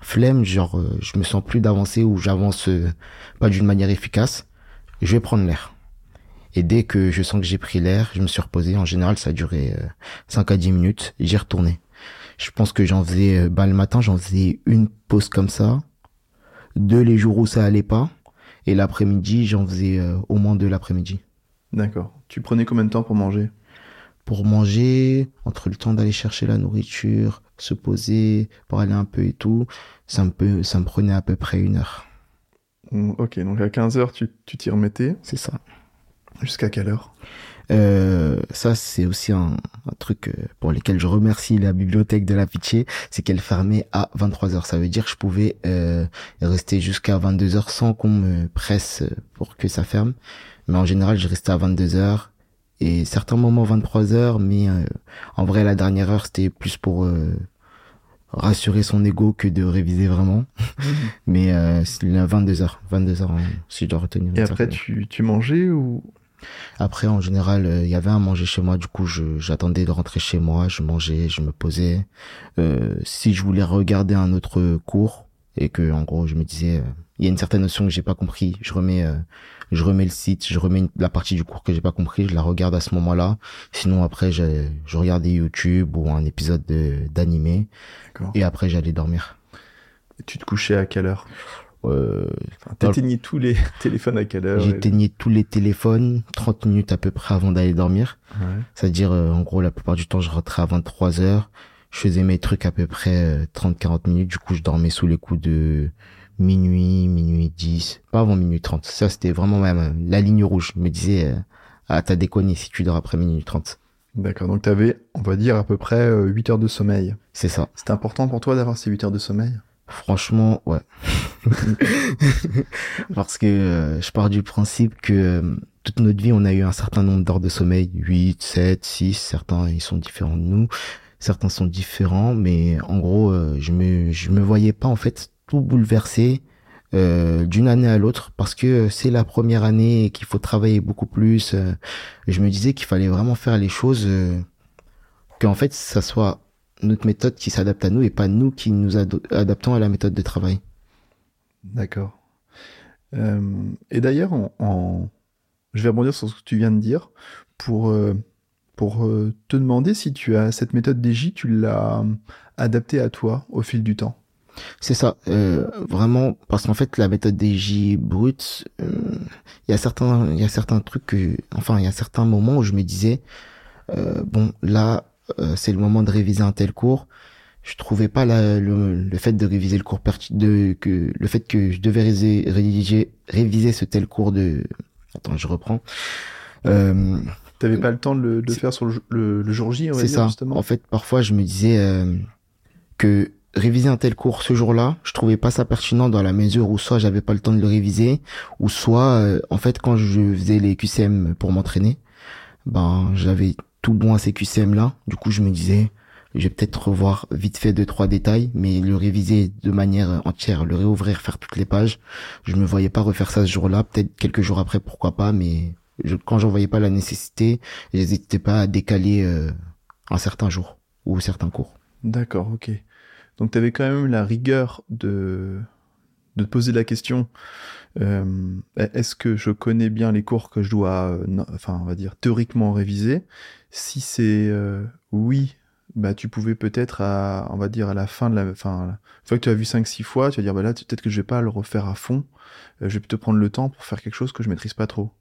flemme, genre euh, je me sens plus d'avancer ou j'avance pas d'une manière efficace, je vais prendre l'air. Et dès que je sens que j'ai pris l'air, je me suis reposé. En général, ça a duré euh, 5 à 10 minutes. J'y retournais. Je pense que j'en faisais, euh, bah, le matin, j'en faisais une pause comme ça. Deux les jours où ça allait pas. Et l'après-midi, j'en faisais euh, au moins deux l'après-midi. D'accord. Tu prenais combien de temps pour manger? Pour manger, entre le temps d'aller chercher la nourriture, se poser, pour aller un peu et tout, ça me, peut, ça me prenait à peu près une heure. Mm, Ok, donc à 15h, tu tu t'y remettais. C'est ça. Jusqu'à quelle heure? Euh, ça, c'est aussi un, un truc euh, pour lequel je remercie la bibliothèque de la Pitié, c'est qu'elle fermait à 23h. Ça veut dire que je pouvais euh, rester jusqu'à 22h sans qu'on me presse pour que ça ferme. Mais en général, je restais à 22h et certains moments 23h, mais euh, en vrai, la dernière heure, c'était plus pour euh, rassurer son ego que de réviser vraiment. Mais euh, c'est la 22h, 22h hein, si je dois retenir. Et après, tu, tu mangeais ou après, en général, euh, il y avait à manger chez moi. Du coup, j'attendais de rentrer chez moi. Je mangeais, je me posais. Euh, si je voulais regarder un autre cours et que, en gros, je me disais, euh, il y a une certaine notion que j'ai pas compris, je remets, je remets le site, je remets une- la partie du cours que j'ai pas compris, je la regarde à ce moment-là. Sinon, après, je, je regardais YouTube ou un épisode de- d'animé D'accord. et après, j'allais dormir. Et tu te couchais à quelle heure? Euh, T'éteignais tous les téléphones à quelle heure J'éteignais tous les téléphones 30 minutes à peu près avant d'aller dormir. Ouais. C'est-à-dire, euh, en gros, la plupart du temps, je rentrais à 23 heures. Je faisais mes trucs à peu près 30-40 minutes. Du coup, je dormais sous les coups de minuit, minuit 10. Pas avant minuit 30. Ça, c'était vraiment même euh, la ligne rouge. Je me disais, euh, ah, t'as déconné si tu dors après minuit 30. D'accord, donc t'avais, on va dire, à peu près euh, 8 heures de sommeil. C'est ça. C'est important pour toi d'avoir ces 8 heures de sommeil? Franchement, ouais. Parce que euh, je pars du principe que euh, toute notre vie, on a eu un certain nombre d'heures de sommeil, 8, 7, 6, certains ils sont différents de nous, certains sont différents, mais en gros, euh, je me je me voyais pas en fait tout bouleversé euh, d'une année à l'autre parce que c'est la première année qu'il faut travailler beaucoup plus. euh, je me disais qu'il fallait vraiment faire les choses euh, qu'en fait ça soit notre méthode qui s'adapte à nous et pas nous qui nous adaptons à la méthode de travail. D'accord. Euh, et d'ailleurs, en, en- je vais rebondir sur ce que tu viens de dire pour, euh, pour euh, te demander si tu as cette méthode DJ, tu l'as adaptée à toi au fil du temps. C'est ça, vraiment, parce qu'en fait, la méthode DJ brute, il y a certains, il y a certains trucs que, enfin, il y a certains moments où je me disais, bon, là, euh, c'est le moment de réviser un tel cours. Je trouvais pas la- le, le fait de réviser le cours de que le fait que je devais réviser, rédiger, réviser ce tel cours de, attends, je reprends. Euh, T'avais pas le temps de le, de faire sur le, le- le jour J, c'est ça. justement En fait, parfois, je me disais euh, que réviser un tel cours ce jour-là, je trouvais pas ça pertinent dans la mesure où soit j'avais pas le temps de le réviser, ou soit, euh, en fait, quand je faisais les QCM pour m'entraîner, ben, j'avais tout bon à ces QCM-là. Du coup, je me disais, je vais peut-être revoir vite fait deux, trois détails, mais le réviser de manière entière, le réouvrir, faire toutes les pages, je me voyais pas refaire ça ce jour-là. Peut-être quelques jours après, pourquoi pas, mais je, quand j'en voyais pas la nécessité, j'hésitais pas à décaler euh, un certain jour ou certains cours. D'accord, ok. Donc tu avais quand même la rigueur de, de te poser la question euh, est-ce que je connais bien les cours que je dois, euh, enfin, on va dire, théoriquement réviser? Si c'est euh, oui, bah, tu pouvais peut-être, à, on va dire, à la fin de la, enfin, une fois que tu as vu 5-6 fois, tu vas dire, bah là, peut-être que je vais pas le refaire à fond. Euh, je vais plutôt prendre le temps pour faire quelque chose que je maîtrise pas trop.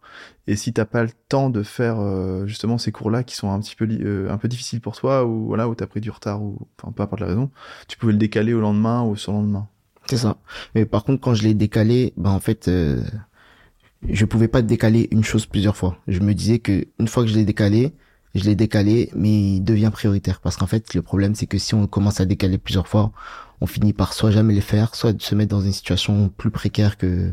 Et si t'as pas le temps de faire, euh, justement, ces cours-là qui sont un petit peu, euh, un peu difficiles pour toi, ou voilà, où t'as pris du retard, ou, enfin, peu importe la raison, tu pouvais le décaler au lendemain ou sur le lendemain. C'est ça. Mais par contre, quand je l'ai décalé, bah, en fait, je pouvais pas décaler une chose plusieurs fois. Je me disais que une fois que je l'ai décalé, je l'ai décalé, mais il devient prioritaire. Parce qu'en fait, le problème, c'est que si on commence à décaler plusieurs fois, on finit par soit jamais les faire, soit se mettre dans une situation plus précaire que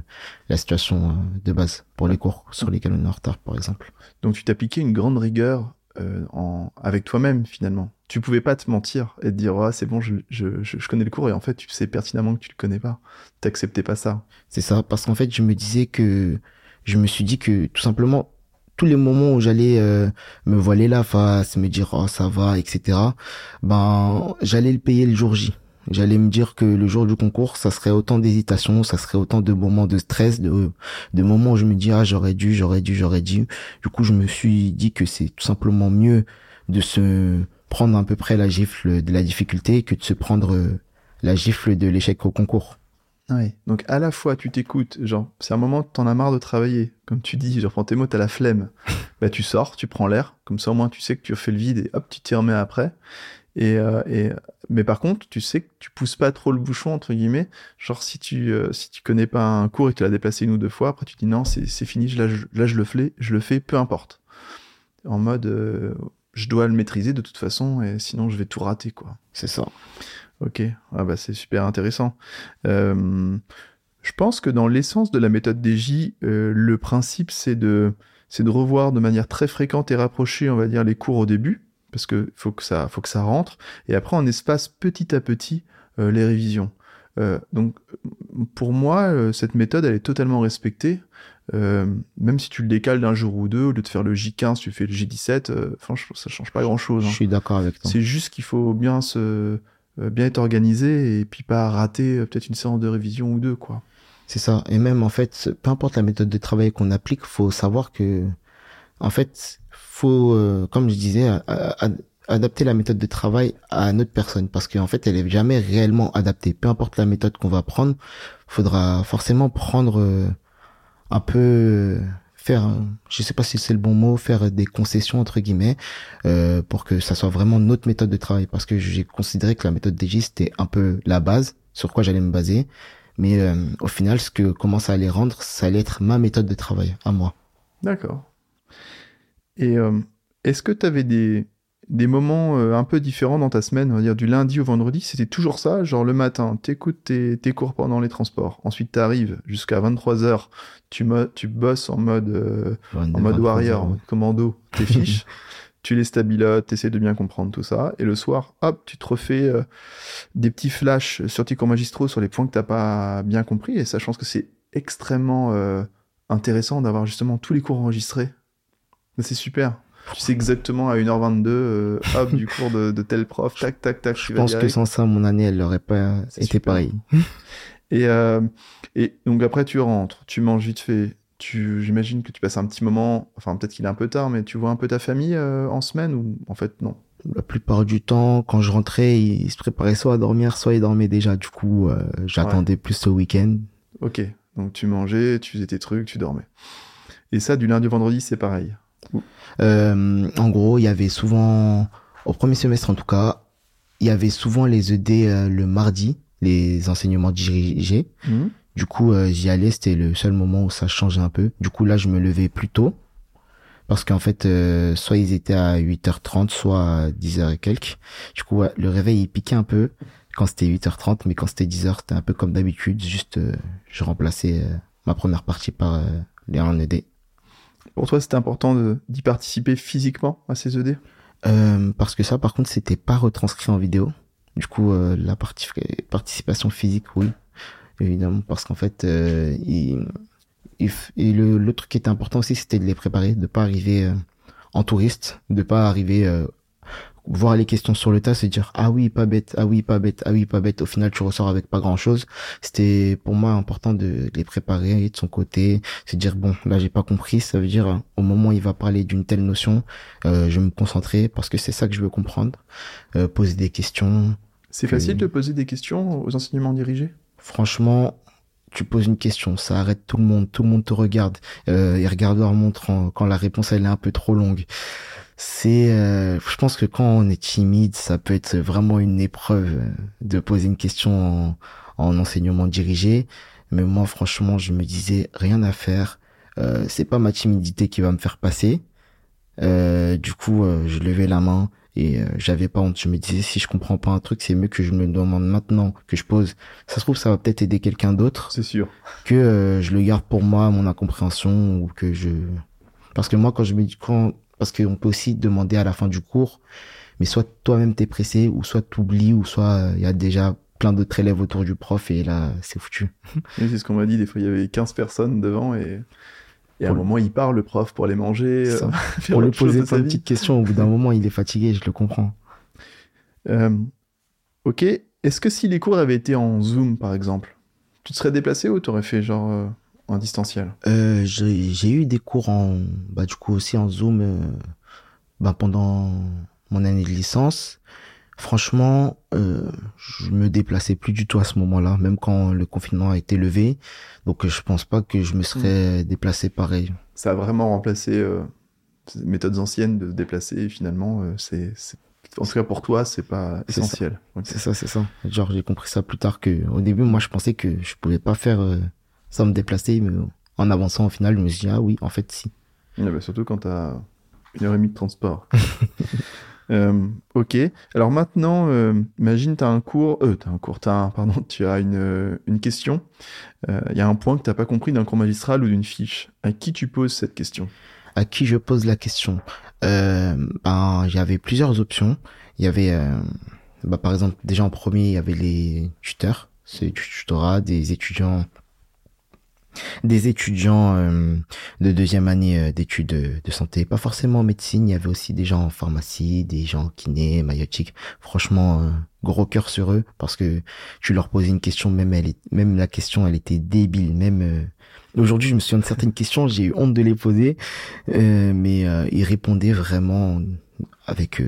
la situation euh, de base pour les cours sur lesquels on est en retard, par exemple. Donc tu t'appliquais une grande rigueur euh, en... avec toi-même, finalement. Tu pouvais pas te mentir et te dire, ah, c'est bon, je, je, je, connais le cours, et en fait, tu sais pertinemment que tu le connais pas. T'acceptais pas ça. C'est ça, parce qu'en fait, je me disais que, je me suis dit que, tout simplement, tous les moments où j'allais euh, me voiler la face, me dire oh ça va, etc. Ben j'allais le payer le jour J. J'allais me dire que le jour du concours, ça serait autant d'hésitation, ça serait autant de moments de stress, de, de moments où je me dis ah j'aurais dû, j'aurais dû, j'aurais dû. Du coup je me suis dit que c'est tout simplement mieux de se prendre à peu près la gifle de la difficulté que de se prendre la gifle de l'échec au concours. Donc à la fois tu t'écoutes, genre c'est un moment t'en as marre de travailler, comme tu dis, je reprends tes mots, t'as la flemme. bah tu sors, tu prends l'air, comme ça au moins tu sais que tu as fait le vide et hop tu t'y remets après. Et, euh, et mais par contre tu sais que tu pousses pas trop le bouchon entre guillemets. Genre si tu euh, si tu connais pas un cours et que tu l'as déplacé une ou deux fois, après tu dis non c'est c'est fini, là je, là je le fais, je le fais, peu importe. En mode euh, je dois le maîtriser de toute façon et sinon je vais tout rater quoi. C'est ça. Ok, ah bah c'est super intéressant. Euh, je pense que dans l'essence de la méthode DJ, euh, le principe c'est de c'est de revoir de manière très fréquente et rapprochée, on va dire, les cours au début, parce que faut que ça faut que ça rentre, et après on espace petit à petit euh, les révisions. Euh, donc pour moi, euh, cette méthode elle est totalement respectée. Euh, même si tu le décales d'un jour ou deux, au lieu de faire le J15, tu fais le J17, euh, franchement, ça change pas grand chose. Hein. Je suis d'accord avec toi. C'est juste qu'il faut bien se, bien être organisé et puis pas rater euh, peut-être une séance de révision ou deux, quoi. C'est ça. Et même, en fait, peu importe la méthode de travail qu'on applique, faut savoir que, en fait, faut, euh, comme je disais, adapter la méthode de travail à notre personne parce qu'en fait, elle est jamais réellement adaptée. Peu importe la méthode qu'on va prendre, faudra forcément prendre un peu faire, je sais pas si c'est le bon mot, faire des concessions entre guillemets euh, pour que ça soit vraiment notre méthode de travail parce que j'ai considéré que la méthode DJ c'était un peu la base sur quoi j'allais me baser, mais euh, au final ce que comment ça allait rendre, ça allait être ma méthode de travail à moi. D'accord. Et euh, est-ce que tu avais des des moments euh, un peu différents dans ta semaine, on va dire du lundi au vendredi, c'était toujours ça, genre le matin, t'écoutes tes, tes cours pendant les transports, ensuite t'arrives jusqu'à 23h, tu, tu bosses en mode, euh, en mode warrior, commando, tes fiches, tu les stabilotes, t'essaies de bien comprendre tout ça, et le soir, hop, tu te refais euh, des petits flashs sur tes cours magistraux sur les points que t'as pas bien compris, et sachant que c'est extrêmement euh, intéressant d'avoir justement tous les cours enregistrés. C'est super. Tu sais exactement à 1h22, euh, hop, du cours de, de, tel prof, tac, tac, tac. Je pense que sans ça, mon année, elle n'aurait pas été super. pareille. et, euh, et donc après, tu rentres, tu manges vite fait. Tu, j'imagine que tu passes un petit moment, enfin peut-être qu'il est un peu tard, mais tu vois un peu ta famille euh, en semaine ou en fait non? La plupart du temps, quand je rentrais, ils se préparaient soit à dormir, soit ils dormaient déjà. Du coup, euh, j'attendais ouais. plus au week-end. Ok, donc tu mangeais, tu faisais tes trucs, tu dormais. Et ça, du lundi au vendredi, c'est pareil. Euh, en gros, il y avait souvent, au premier semestre en tout cas, il y avait souvent les ED euh, le mardi, les enseignements dirigés. Mmh. Du coup, euh, j'y allais, c'était le seul moment où ça changeait un peu. Du coup, là, je me levais plus tôt. Parce qu'en fait, soit ils étaient à 8h30, soit à 10h et quelques. Du coup, ouais, le réveil, il piquait un peu quand c'était 8h30, mais quand c'était 10h, c'était un peu comme d'habitude. Juste, je remplaçais ma première partie par les 1 ED. Pour toi, c'était important d'y participer physiquement à ces ED euh, Parce que ça, par contre, c'était pas retranscrit en vidéo. Du coup, euh, la participation physique, oui, évidemment, parce qu'en fait, euh, le, le truc qui était important aussi, c'était de les préparer, de pas arriver euh, en touriste, de pas arriver euh, voir les questions sur le tas, se dire ah oui pas bête, ah oui pas bête, ah oui pas bête. Au final, tu ressors avec pas grand chose. C'était pour moi important de les préparer de son côté, se dire bon là j'ai pas compris, ça veut dire au moment où il va parler d'une telle notion, euh, je vais me concentrer parce que c'est ça que je veux comprendre. Euh, poser des questions. C'est facile de poser des questions aux enseignements dirigés? Franchement, tu poses une question, ça arrête tout le monde, tout le monde te regarde, euh, ils regardent leur montre quand la réponse elle est un peu trop longue c'est euh, je pense que quand on est timide ça peut être vraiment une épreuve de poser une question en, enseignement dirigé. Mais moi franchement je me disais rien à faire. Euh, c'est pas ma timidité qui va me faire passer. Euh, du coup euh, je levais la main et j'avais pas honte. Je me disais si je comprends pas un truc c'est mieux que je me le demande maintenant que je pose. Ça se trouve ça va peut-être aider quelqu'un d'autre. C'est sûr. Que je le garde pour moi mon incompréhension ou que je parce que moi quand je me dis quand parce qu'on peut aussi demander à la fin du cours, mais soit toi-même t'es pressé, ou soit t'oublies, ou soit il euh, y a déjà plein d'autres élèves autour du prof, et là, c'est foutu. c'est ce qu'on m'a dit, des fois, il y avait 15 personnes devant, et, et à un moment, il parle, le prof, pour aller manger. Euh, pour lui poser plein de petites questions, au bout d'un moment, il est fatigué, je le comprends. Euh, ok, est-ce que si les cours avaient été en Zoom, par exemple, tu te serais déplacé ou t'aurais fait genre en distanciel euh, J'ai eu des cours en, bah, du coup aussi en Zoom euh, bah, pendant mon année de licence. Franchement, euh, je me déplaçais plus du tout à ce moment-là, même quand le confinement a été levé. Donc je pense pas que je me serais hmm. déplacé pareil. Ça a vraiment remplacé euh, ces méthodes anciennes de se déplacer. Finalement, euh, c'est en tout cas pour toi, c'est pas essentiel. C'est ça, c'est ça. Genre j'ai compris ça plus tard que au début, moi je pensais que je pouvais pas faire sans me déplacer. Mais en avançant, au final, je me suis dit, ah oui, en fait, si. bah, surtout quand tu as une heure et demie de transport. euh, ok. Alors maintenant, euh, imagine, tu as un cours, euh, tu as un cours, as pardon, tu as une, euh, une question. Il y a un point que tu pas compris d'un cours magistral ou d'une fiche. À qui tu poses cette question? À qui je pose la question? Ben, Il y avait plusieurs options. Il y avait, bah, par exemple, déjà en premier, il y avait les tuteurs. C'est du tutorat, des étudiants des étudiants euh, de deuxième année euh, d'études de, santé, pas forcément en médecine, il y avait aussi des gens en pharmacie, des gens kinés, maïotiques. Franchement, euh, gros cœur sur eux parce que tu leur posais une question, même elle, même la question, elle était débile, même Aujourd'hui, je me souviens de certaines questions, j'ai eu honte de les poser, mais ils répondaient vraiment avec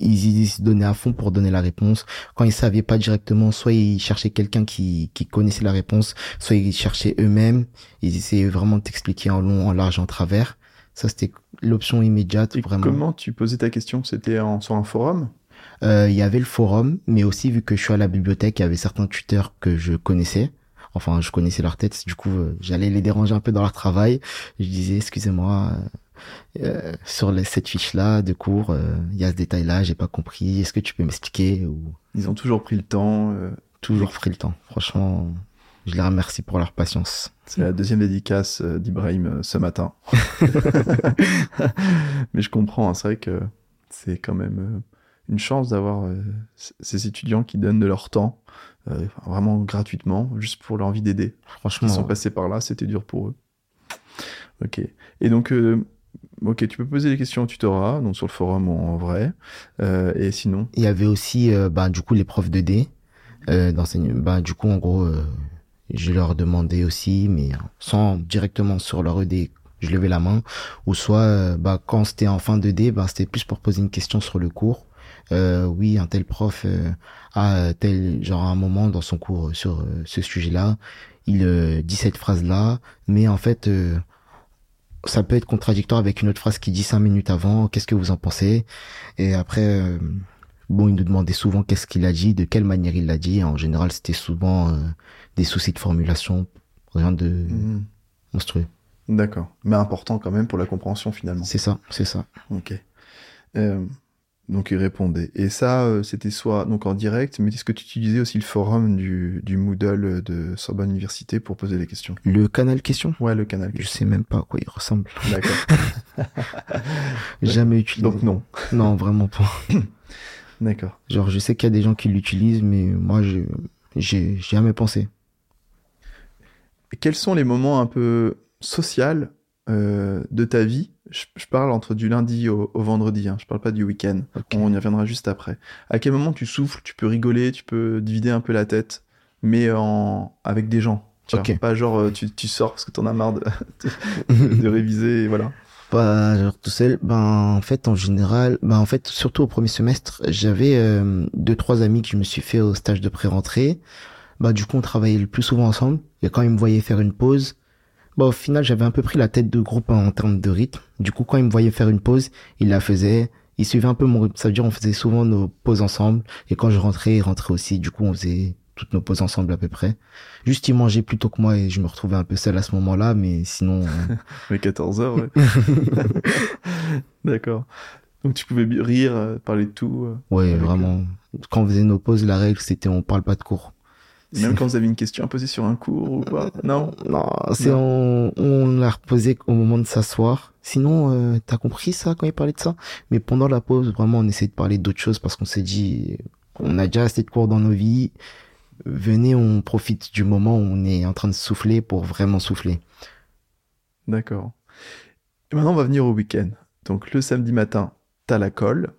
ils, se donnaient à fond pour donner la réponse. Quand ils savaient pas directement, soit ils cherchaient quelqu'un qui, qui connaissait la réponse, soit ils cherchaient eux-mêmes. Ils essayaient vraiment de t'expliquer en long, en large, en travers. Ça, c'était l'option immédiate. vraiment. Comment tu posais ta question? C'était sur un forum? Euh, Il y avait le forum, mais aussi vu que je suis à la bibliothèque, il y avait certains tuteurs que je connaissais. Enfin, je connaissais leur tête, du coup, euh, j'allais les déranger un peu dans leur travail. Je disais, excusez-moi, euh, sur les, cette fiche-là de cours, euh, il y a ce détail-là, j'ai pas compris. Est-ce que tu peux m'expliquer ou... Ils ont toujours pris le temps. Euh, toujours pris le temps. Franchement, je les remercie pour leur patience. C'est la deuxième dédicace d'Ibrahim ce matin. Mais je comprends, hein, c'est vrai que c'est quand même une chance d'avoir ces étudiants qui donnent de leur temps, vraiment gratuitement, juste pour l'envie d'aider. Franchement, ils sont passés par là, c'était dur pour eux. Ok. Et donc, Ok, tu peux poser des questions au tutorat, donc sur le forum en vrai. Euh, et sinon? Il y avait aussi, euh, bah, du coup, les profs de D. Euh, bah, du coup, en gros, euh, je leur demandais aussi, mais sans directement sur leur ED, je levais la main. Ou soit, euh, bah, quand c'était en fin de D, bah, c'était plus pour poser une question sur le cours. Euh, oui, un tel prof a tel, genre, un moment dans son cours sur ce sujet-là, il dit cette phrase-là, mais en fait ça peut être contradictoire avec une autre phrase qui dit cinq minutes avant, qu'est-ce que vous en pensez? Et après, euh, bon, il nous demandait souvent qu'est-ce qu'il a dit, de quelle manière il l'a dit. En général, c'était souvent euh, des soucis de formulation, rien de mhm. monstrueux. D'accord, mais important quand même pour la compréhension finalement. C'est ça, c'est ça. Ok. Euh, donc il répondait. Et ça, euh, c'était soit donc en direct, mais est-ce que tu utilisais aussi le forum du, du Moodle de Sorbonne Université pour poser des questions? Le canal question? Ouais, le canal question. Je sais même pas à quoi il ressemble. D'accord. Jamais utilisé. Donc non. Non, vraiment pas. D'accord. Genre, je sais qu'il y a des gens qui l'utilisent, mais moi, je j'ai jamais pensé. quels sont les moments un peu sociaux euh, de ta vie je, je parle entre du lundi au, au vendredi, hein, je parle pas du week-end. On y reviendra juste après. À quel moment tu souffles, tu peux rigoler, tu peux divider un peu la tête, mais en... avec des gens? Tu vois, Ok. Pas genre euh, tu, tu sors parce que t'en as marre de, de, de réviser et voilà. Pas genre tout seul. Ben en fait en général, ben en fait surtout au premier semestre, j'avais euh, deux trois amis que je me suis fait au stage de pré-rentrée. Bah du coup on travaillait le plus souvent ensemble. Et quand ils me voyaient faire une pause, bah au final j'avais un peu pris la tête de groupe en termes de rythme. Du coup quand ils me voyaient faire une pause, ils la faisaient. Ils suivaient un peu mon rythme. Ça veut dire on faisait souvent nos pauses ensemble. Et quand je rentrais, ils rentraient aussi. Du coup on faisait toutes nos pauses ensemble à peu près. Juste ils mangeaient plus tôt que moi et je me retrouvais un peu seul à ce moment-là. Mais sinon. euh, Mais 14 heures, ouais. D'accord. Donc tu pouvais rire, euh, parler de tout. euh. Ouais, Avec vraiment. Quand on faisait nos pauses, la règle, c'était on parle pas de cours. Même quand vous avez une question à poser sur un cours ou pas. Non? Non, c'est on, on l'a reposé au moment de s'asseoir. Sinon, euh, t'as compris ça quand il parlait de ça? Mais pendant la pause, vraiment, on essayait de parler d'autres choses parce qu'on s'est dit, on a déjà assez de cours dans nos vies. Venez, on profite du moment où on est en train de souffler pour vraiment souffler. D'accord. Et maintenant, on va venir au week-end. Donc le samedi matin, t'as la colle.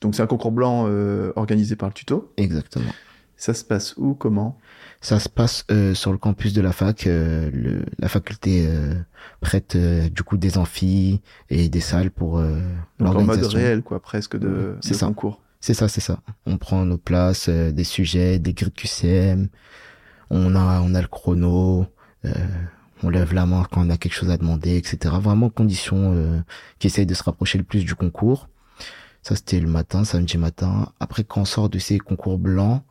Donc c'est un concours blanc euh, organisé par le tuto. Exactement. Ça se passe où? Comment? Ça se passe euh, sur le campus de la fac. euh, le, la faculté euh, prête euh, du coup des amphis et des salles pour euh, Donc en mode l'organisation. réel, quoi, presque de, de ça. concours. C'est ça, c'est ça. On prend nos places, euh, des sujets, des grilles QCM. On a, on a le chrono. euh, on lève la main quand on a quelque chose à demander, etc. Vraiment conditions euh, qui essayent de se rapprocher le plus du concours. Ça, c'était le matin, samedi matin. Après, quand on sort de ces concours blancs,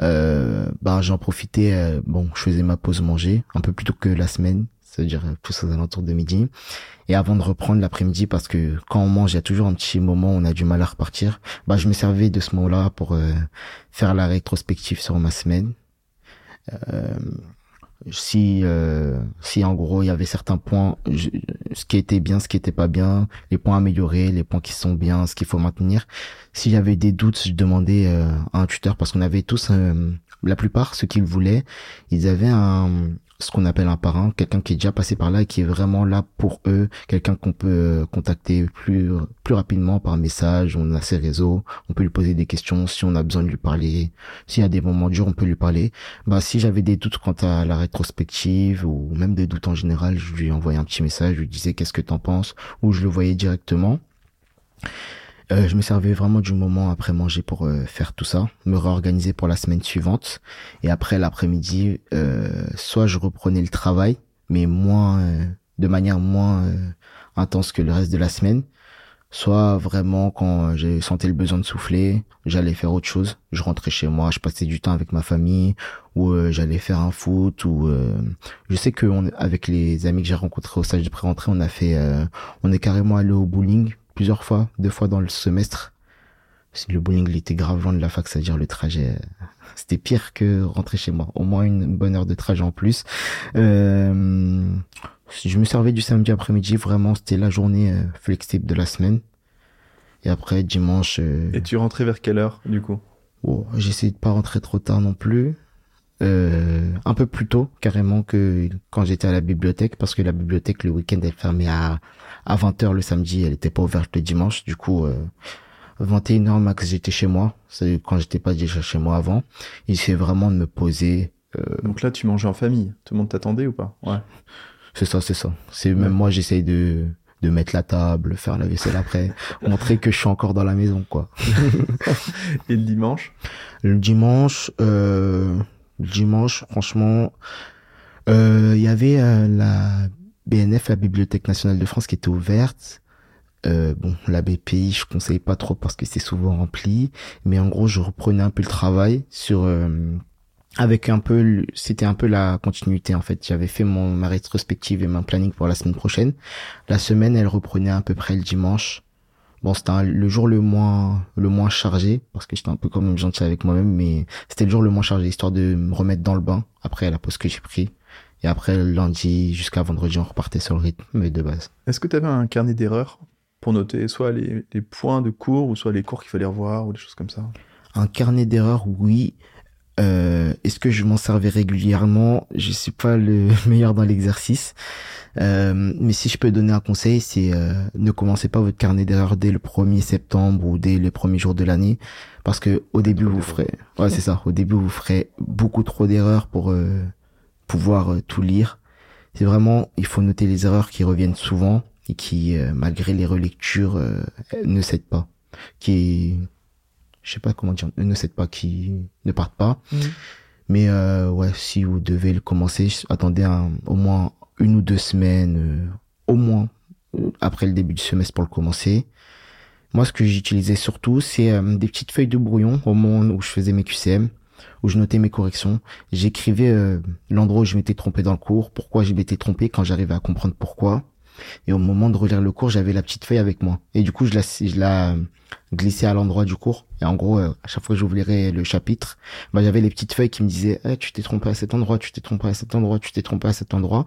euh, ben j'en profitais. euh, bon, je faisais ma pause manger un peu plus tôt que la semaine, c'est-à-dire euh, plus aux alentours de midi. Et avant de reprendre l'après-midi, parce que quand on mange, il y a toujours un petit moment où on a du mal à repartir. Bah, je me servais de ce moment-là pour euh, faire la rétrospective sur ma semaine. Si, euh, si en gros il y avait certains points, ce qui était bien, ce qui était pas bien, les points améliorés, les points qui sont bien, ce qu'il faut maintenir. S'il y avait des doutes, je demandais euh, à un tuteur parce qu'on avait tous, euh, la plupart, ceux qui le voulaient, ils avaient un ce qu'on appelle un parrain, quelqu'un qui est déjà passé par là et qui est vraiment là pour eux, quelqu'un qu'on peut euh, contacter plus plus rapidement par message, on a ses réseaux, on peut lui poser des questions si on a besoin de lui parler, s'il y a des moments durs, on peut lui parler. Bah si j'avais des doutes quant à la rétrospective ou même des doutes en général, je lui envoyais un petit message, je lui disais qu'est-ce que t'en penses? Ou je le voyais directement. Euh, je me servais vraiment du moment après manger pour euh, faire tout ça, me réorganiser pour la semaine suivante. Et après l'après-midi, euh, soit je reprenais le travail, mais moins, euh, de manière moins euh, intense que le reste de la semaine. Soit vraiment quand j'ai senti le besoin de souffler, j'allais faire autre chose. Je rentrais chez moi, je passais du temps avec ma famille, ou euh, j'allais faire un foot, ou euh, je sais que avec les amis que j'ai rencontrés au stage de pré-rentrée, on a fait, euh, on est carrément allé au bowling plusieurs fois, deux fois dans le semestre. Le bowling il était grave loin de la fac, c'est-à-dire le trajet, euh, c'était pire que rentrer chez moi. Au moins une bonne heure de trajet en plus. Euh, je me servais du samedi après-midi, vraiment, c'était la journée euh, flexible de la semaine. Et après, dimanche, euh, Et tu rentrais vers quelle heure, du coup? Bon, j'essayais de pas rentrer trop tard non plus. Euh, un peu plus tôt, carrément, que quand j'étais à la bibliothèque, parce que la bibliothèque, le week-end, elle fermait à, à 20h le samedi, elle était pas ouverte le dimanche. Du coup, euh, 21h max, j'étais chez moi. C'est quand j'étais pas déjà chez moi avant. Il s'est vraiment de me poser, euh, Donc là, tu mangeais en famille. Tout le monde t'attendait ou pas? Ouais. C'est ça, c'est ça. C'est Ouais. même moi, j'essaye de de mettre la table, faire la vaisselle après, montrer que je suis encore dans la maison, quoi. Et le dimanche? Le dimanche, euh, le dimanche, franchement, euh, il y avait euh, la BNF, la Bibliothèque nationale de France, qui était ouverte. Euh, bon, la BPI, je conseille pas trop parce que c'est souvent rempli, mais en gros, je reprenais un peu le travail sur euh, avec un peu, c'était un peu la continuité en fait. J'avais fait mon ma rétrospective et mon planning pour la semaine prochaine. La semaine, elle reprenait à peu près le dimanche. Bon, c'était le jour le moins le moins chargé parce que j'étais un peu quand même gentil avec moi-même, mais c'était le jour le moins chargé histoire de me remettre dans le bain après la pause que j'ai pris. Et après le lundi jusqu'à vendredi, on repartait sur le rythme de base. Est-ce que tu avais un carnet d'erreurs pour noter soit les, les points de cours ou soit les cours qu'il fallait revoir ou des choses comme ça? Un carnet d'erreurs, oui. Euh, Est-ce que je m'en servais régulièrement? Je suis pas le meilleur dans l'exercice. Euh, mais si je peux donner un conseil, c'est euh, ne commencez pas votre carnet d'erreurs dès le 1er septembre ou dès les premiers jours de l'année, parce que au début vous ferez, ouais c'est ça, au début vous ferez beaucoup trop d'erreurs pour euh, pouvoir euh, tout lire. C'est vraiment, il faut noter les erreurs qui reviennent souvent et qui, euh, malgré les relectures, euh, ne cèdent pas, qui, je sais pas comment dire, ne cèdent pas, qui ne partent pas. Mais euh, ouais, si vous devez le commencer, attendez un, au moins une ou deux semaines, euh, au moins euh, après le début du semestre pour le commencer. Moi, ce que j'utilisais surtout, c'est euh, des petites feuilles de brouillon au moment où je faisais mes QCM, où je notais mes corrections. J'écrivais euh, l'endroit où je m'étais trompé dans le cours, pourquoi je m'étais trompé quand j'arrivais à comprendre pourquoi. Et au moment de relire le cours, j'avais la petite feuille avec moi. Et du coup, je la, je la glissais à l'endroit du cours. Et en gros, euh, à chaque fois que j'ouvrirais le chapitre, bah, j'avais les petites feuilles qui me disaient Eh, tu t'es trompé à cet endroit, tu t'es trompé à cet endroit, tu t'es trompé à cet endroit.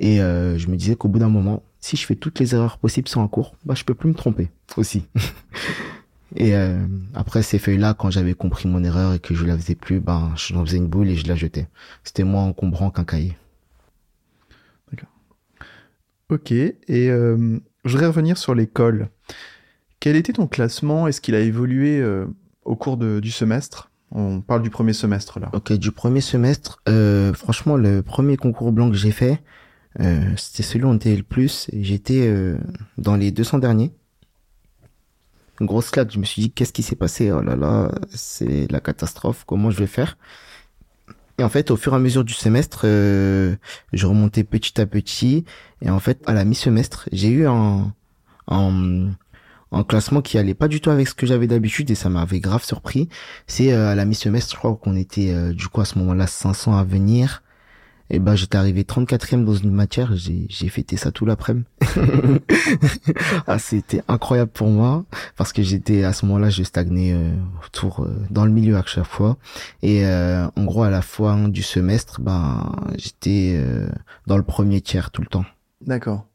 Et euh, je me disais qu'au bout d'un moment, si je fais toutes les erreurs possibles sur un cours, bah, je peux plus me tromper aussi. et euh, après ces feuilles-là, quand j'avais compris mon erreur et que je la faisais plus, ben, j'en faisais une boule et je la jetais. C'était moins encombrant qu'un cahier. Ok, et euh, je voudrais revenir sur l'école. Quel était ton classement? Est-ce qu'il a évolué euh, au cours de- du semestre? On parle du premier semestre là. Ok, du premier semestre, franchement, le premier concours blanc que j'ai fait, c'était celui où on était le plus. J'étais dans les 200 derniers. Une grosse claque. Je me suis dit, qu'est-ce qui s'est passé? Oh là là, c'est la catastrophe. Comment je vais faire? Et en fait, au fur et à mesure du semestre, euh, je remontais petit à petit. Et en fait, à la mi-semestre, j'ai eu un, un, un classement qui allait pas du tout avec ce que j'avais d'habitude et ça m'avait grave surpris. C'est euh, à la mi-semestre, je crois qu'on était euh, du coup à ce moment-là 500 à venir. Et ben j'étais arrivé 34e dans une matière, j'ai j'ai fêté ça tout l'après-midi. ah, c'était incroyable pour moi parce que j'étais à ce moment-là, je stagnais euh, autour euh, dans le milieu à chaque fois et euh, en gros à la fin du semestre, ben j'étais euh, dans le premier tiers tout le temps. D'accord.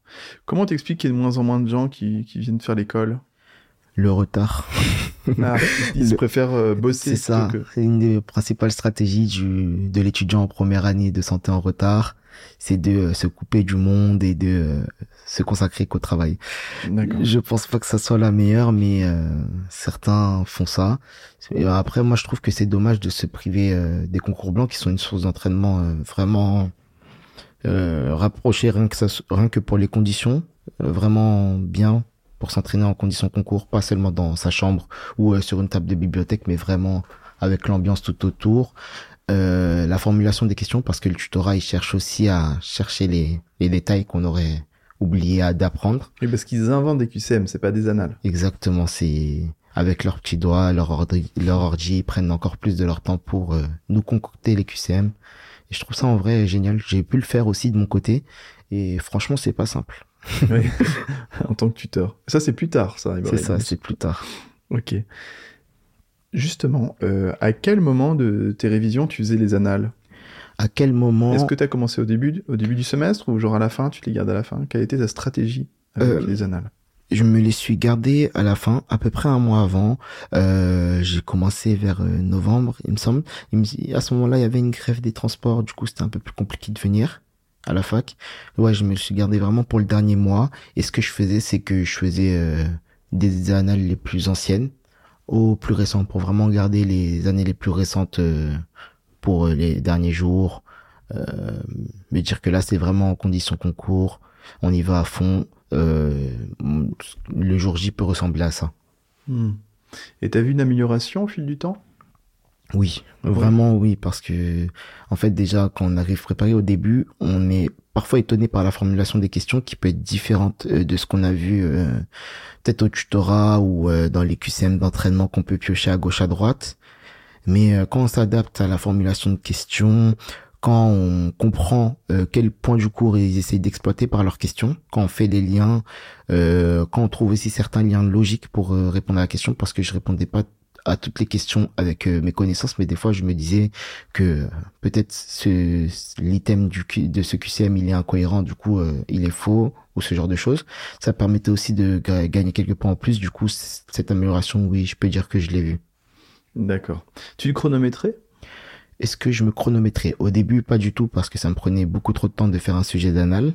Comment t'expliques qu'il y a de moins en moins de gens qui, qui viennent faire l'école? Le retard. Ah, Ils Le- préfèrent euh, bosser C'est ça. que- C'est une des principales stratégies du, de l'étudiant en première année de santé en retard. C'est de euh, se couper du monde et de euh, se consacrer qu'au travail. D'accord. Je pense pas que ça soit la meilleure, mais euh, certains font ça. Et après, moi, je trouve que c'est dommage de se priver euh, des concours blancs qui sont une source d'entraînement euh, vraiment euh, rapprochée, rien que, ça, rien que pour les conditions, euh, vraiment bien pour s'entraîner en conditions concours, pas seulement dans sa chambre ou euh, sur une table de bibliothèque, mais vraiment avec l'ambiance tout autour. Euh, la formulation des questions, parce que le tutorat, il cherche aussi à chercher les, les détails qu'on aurait oublié à- d'apprendre. Oui, parce qu'ils inventent des QCM, c'est pas des annales. Exactement, c'est avec leurs petits doigts, leur ordi, leur ordi, ils prennent encore plus de leur temps pour euh, nous concocter les QCM. Et je trouve ça en vrai génial. J'ai pu le faire aussi de mon côté. Et franchement, c'est pas simple. Oui. en tant que tuteur. Ça, c'est plus tard, ça. C'est ça, c'est plus tard. Ok. Justement, euh, à quel moment de tes révisions tu faisais les annales? À quel moment Est-ce que tu as commencé au début, au début du semestre ou genre à la fin, tu les gardes à la fin? Quelle était ta stratégie avec Euh, les annales? je me les suis gardés à la fin, à peu près un mois avant. Euh, j'ai commencé vers novembre, il me semble. Il me- à ce moment-là, il y avait une grève des transports, du coup, c'était un peu plus compliqué de venir à la fac. Ouais, je me suis gardé vraiment pour le dernier mois. Et ce que je faisais, c'est que je faisais euh, des annales les plus anciennes aux plus récentes, pour vraiment garder les années les plus récentes euh, pour euh, les derniers jours. Me dire que là, c'est vraiment en condition concours, on y va à fond. Le jour J peut ressembler à ça. Hmm. Et t'as vu une amélioration au fil du temps? Oui, vraiment oui, parce que en fait déjà quand on arrive préparé au début, on est parfois étonné par la formulation des questions qui peut être différente euh, de ce qu'on a vu euh, peut-être au tutorat ou euh, dans les QCM d'entraînement qu'on peut piocher à gauche à droite. Mais euh, quand on s'adapte à la formulation de questions, quand on comprend euh, quel point du cours ils essayent d'exploiter par leurs questions, quand on fait les liens, euh, quand on trouve aussi certains liens logiques pour euh, répondre à la question, parce que je répondais pas à toutes les questions avec euh, mes connaissances, mais des fois je me disais que euh, peut-être ce l'item du de ce QCM il est incohérent, du coup euh, il est faux ou ce genre de choses. Ça permettait aussi de ga- gagner quelques points en plus. Du coup c- cette amélioration, oui, je peux dire que je l'ai vue. D'accord. Tu le chronométrais? Est-ce que je me chronométrais? Au début, pas du tout, parce que ça me prenait beaucoup trop de temps de faire un sujet d'anal.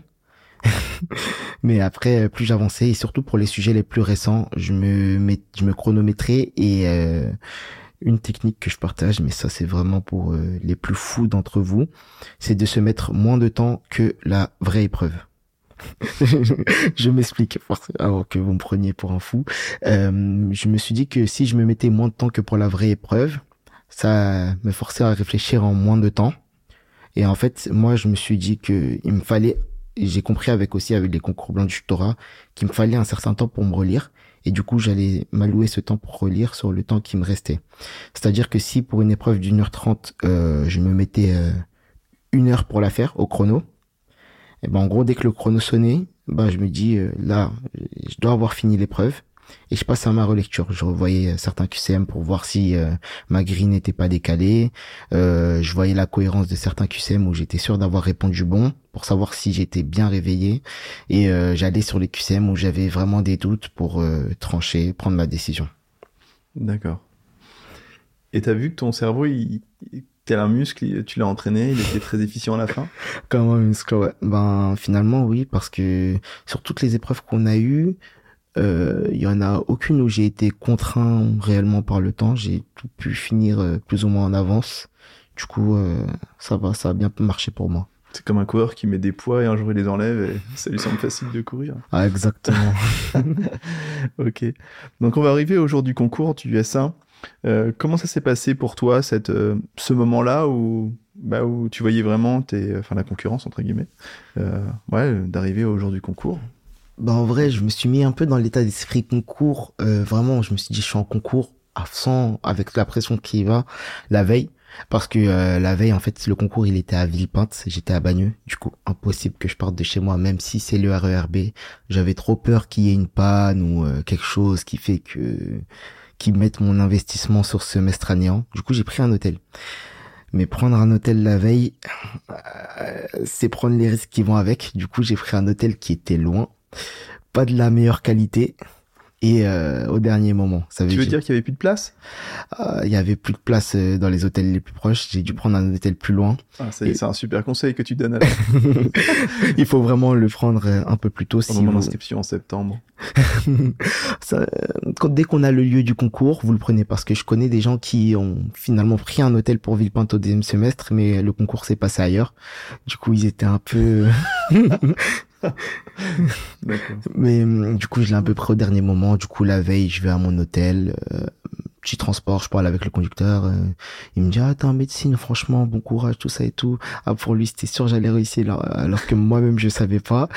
Mais après, plus j'avançais, et surtout pour les sujets les plus récents, je me, je me chronométrais et euh, une technique que je partage, mais ça c'est vraiment pour euh, les plus fous d'entre vous, c'est de se mettre moins de temps que la vraie épreuve. je m'explique avant que vous me preniez pour un fou. Euh, je me suis dit que si je me mettais moins de temps que pour la vraie épreuve, ça me forçait à réfléchir en moins de temps. Et en fait, moi, je me suis dit que il me fallait, j'ai compris avec aussi avec les concours blancs du Torah, qu'il me fallait un certain temps pour me relire. Et du coup, j'allais m'allouer ce temps pour relire sur le temps qui me restait. C'est-à-dire que si pour une épreuve d'une heure trente, euh, je me mettais euh, une heure pour la faire au chrono, et ben en gros, dès que le chrono sonnait, ben je me dis euh, là, je dois avoir fini l'épreuve et je passe à ma relecture. Je revoyais euh, certains QCM pour voir si euh, ma grille n'était pas décalée. Euh, je voyais la cohérence de certains QCM où j'étais sûr d'avoir répondu bon pour savoir si j'étais bien réveillé. Et j'allais sur les QCM où j'avais vraiment des doutes pour trancher, prendre ma décision. D'accord. Et t'as vu que ton cerveau, il, tel un muscle, tu l'as entraîné, il était très efficient à la fin? Comme un muscle, ouais. Ben finalement oui, parce que sur toutes les épreuves qu'on a eues, euh, il y en a aucune où j'ai été contraint réellement par le temps. J'ai tout pu finir euh, plus ou moins en avance. Du coup, euh, ça va, ça a bien marché pour moi. C'est comme un coureur qui met des poids et un jour il les enlève et ça lui semble facile de courir. Ah, exactement. ok. Donc on va arriver au jour du concours du S1. comment ça s'est passé pour toi, cette, ce moment-là où, bah, où tu voyais vraiment tes, enfin, la concurrence, entre guillemets, ouais, d'arriver au jour du concours? Bah en vrai, je me suis mis un peu dans l'état d'esprit concours. Euh, vraiment, je me suis dit, je suis en concours à 100 avec la pression qui va la veille. Parce que euh, la veille, en fait, le concours, il était à Villepinte, j'étais à Bagneux. Du coup, impossible que je parte de chez moi, même si c'est le RERB. J'avais trop peur qu'il y ait une panne ou euh, quelque chose qui fait que qui mette mon investissement sur ce semestre à néant. Du coup, j'ai pris un hôtel. Mais prendre un hôtel la veille, c'est prendre les risques qui vont avec. Du coup, j'ai pris un hôtel qui était loin pas de la meilleure qualité et euh, au dernier moment. Ça veut tu veux dire, qu'il y avait plus de place? Euh, Il y avait plus de place euh, dans les hôtels les plus proches. J'ai dû prendre un hôtel plus loin. Ah, c'est un super conseil que tu donnes. À Il faut vraiment le prendre un peu plus tôt. si mon inscription en septembre. Ça, dès qu'on a le lieu du concours, vous le prenez parce que je connais des gens qui ont finalement pris un hôtel pour Villepinte au deuxième semestre, mais le concours s'est passé ailleurs. Du coup, ils étaient un peu Mais hum, du coup, je l'ai un peu pris au dernier moment. Du coup, la veille, je vais à mon hôtel. Euh, petit transport, je parle avec le conducteur. Euh, il me dit, ah, t'es en médecine, franchement, bon courage, tout ça et tout. Ah, pour lui, c'était sûr, j'allais réussir, alors, que moi-même, je savais pas.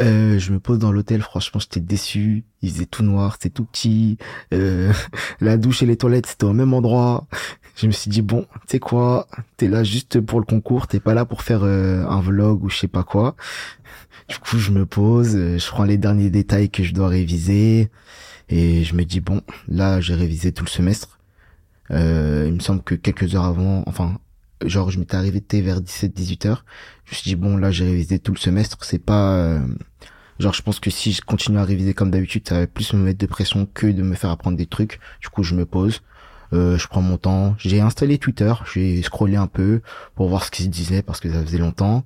Euh, je me pose dans l'hôtel, franchement, j'étais déçu. Il faisait tout noir, c'était tout petit. Euh, la douche et les toilettes, c'était au même endroit. Je me suis dit, bon, tu sais quoi, t'es là juste pour le concours, t'es pas là pour faire euh, un vlog ou je sais pas quoi. Du coup, je me pose, euh, je prends les derniers détails que je dois réviser et je me dis bon, là, j'ai révisé tout le semestre. Euh, il me semble que quelques heures avant, enfin, genre, je m'étais arrivé vers 17-18 heures. Je me suis dit bon, là, j'ai révisé tout le semestre. C'est pas, euh, genre, je pense que si je continue à réviser comme d'habitude, ça va plus me mettre de pression que de me faire apprendre des trucs. Du coup, je me pose. Euh, je prends mon temps. J'ai installé Twitter, j'ai scrollé un peu pour voir ce qu'il disait parce que ça faisait longtemps.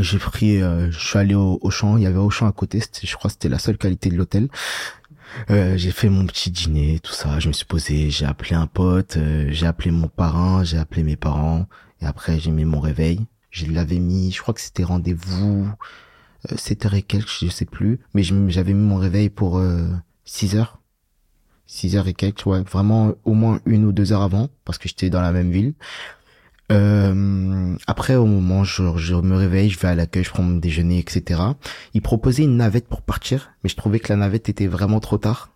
J'ai pris, euh, je suis allé au, champ, il y avait au champ à côté, je crois c'était la seule qualité de l'hôtel. Euh, j'ai fait mon petit dîner, tout ça, je me suis posé, j'ai appelé un pote, euh, j'ai appelé mon parrain, j'ai appelé mes parents, et après j'ai mis mon réveil. Je l'avais mis, je crois que c'était rendez-vous 7h et quelques, je sais plus, mais j'avais mis mon réveil pour 6 heures. 6 heures et quelques, ouais, vraiment au moins une ou deux heures avant, parce que j'étais dans la même ville. Euh, après, au moment, je, je, me réveille, je vais à l'accueil, je prends mon déjeuner, etc. Ils proposaient une navette pour partir, mais je trouvais que la navette était vraiment trop tard.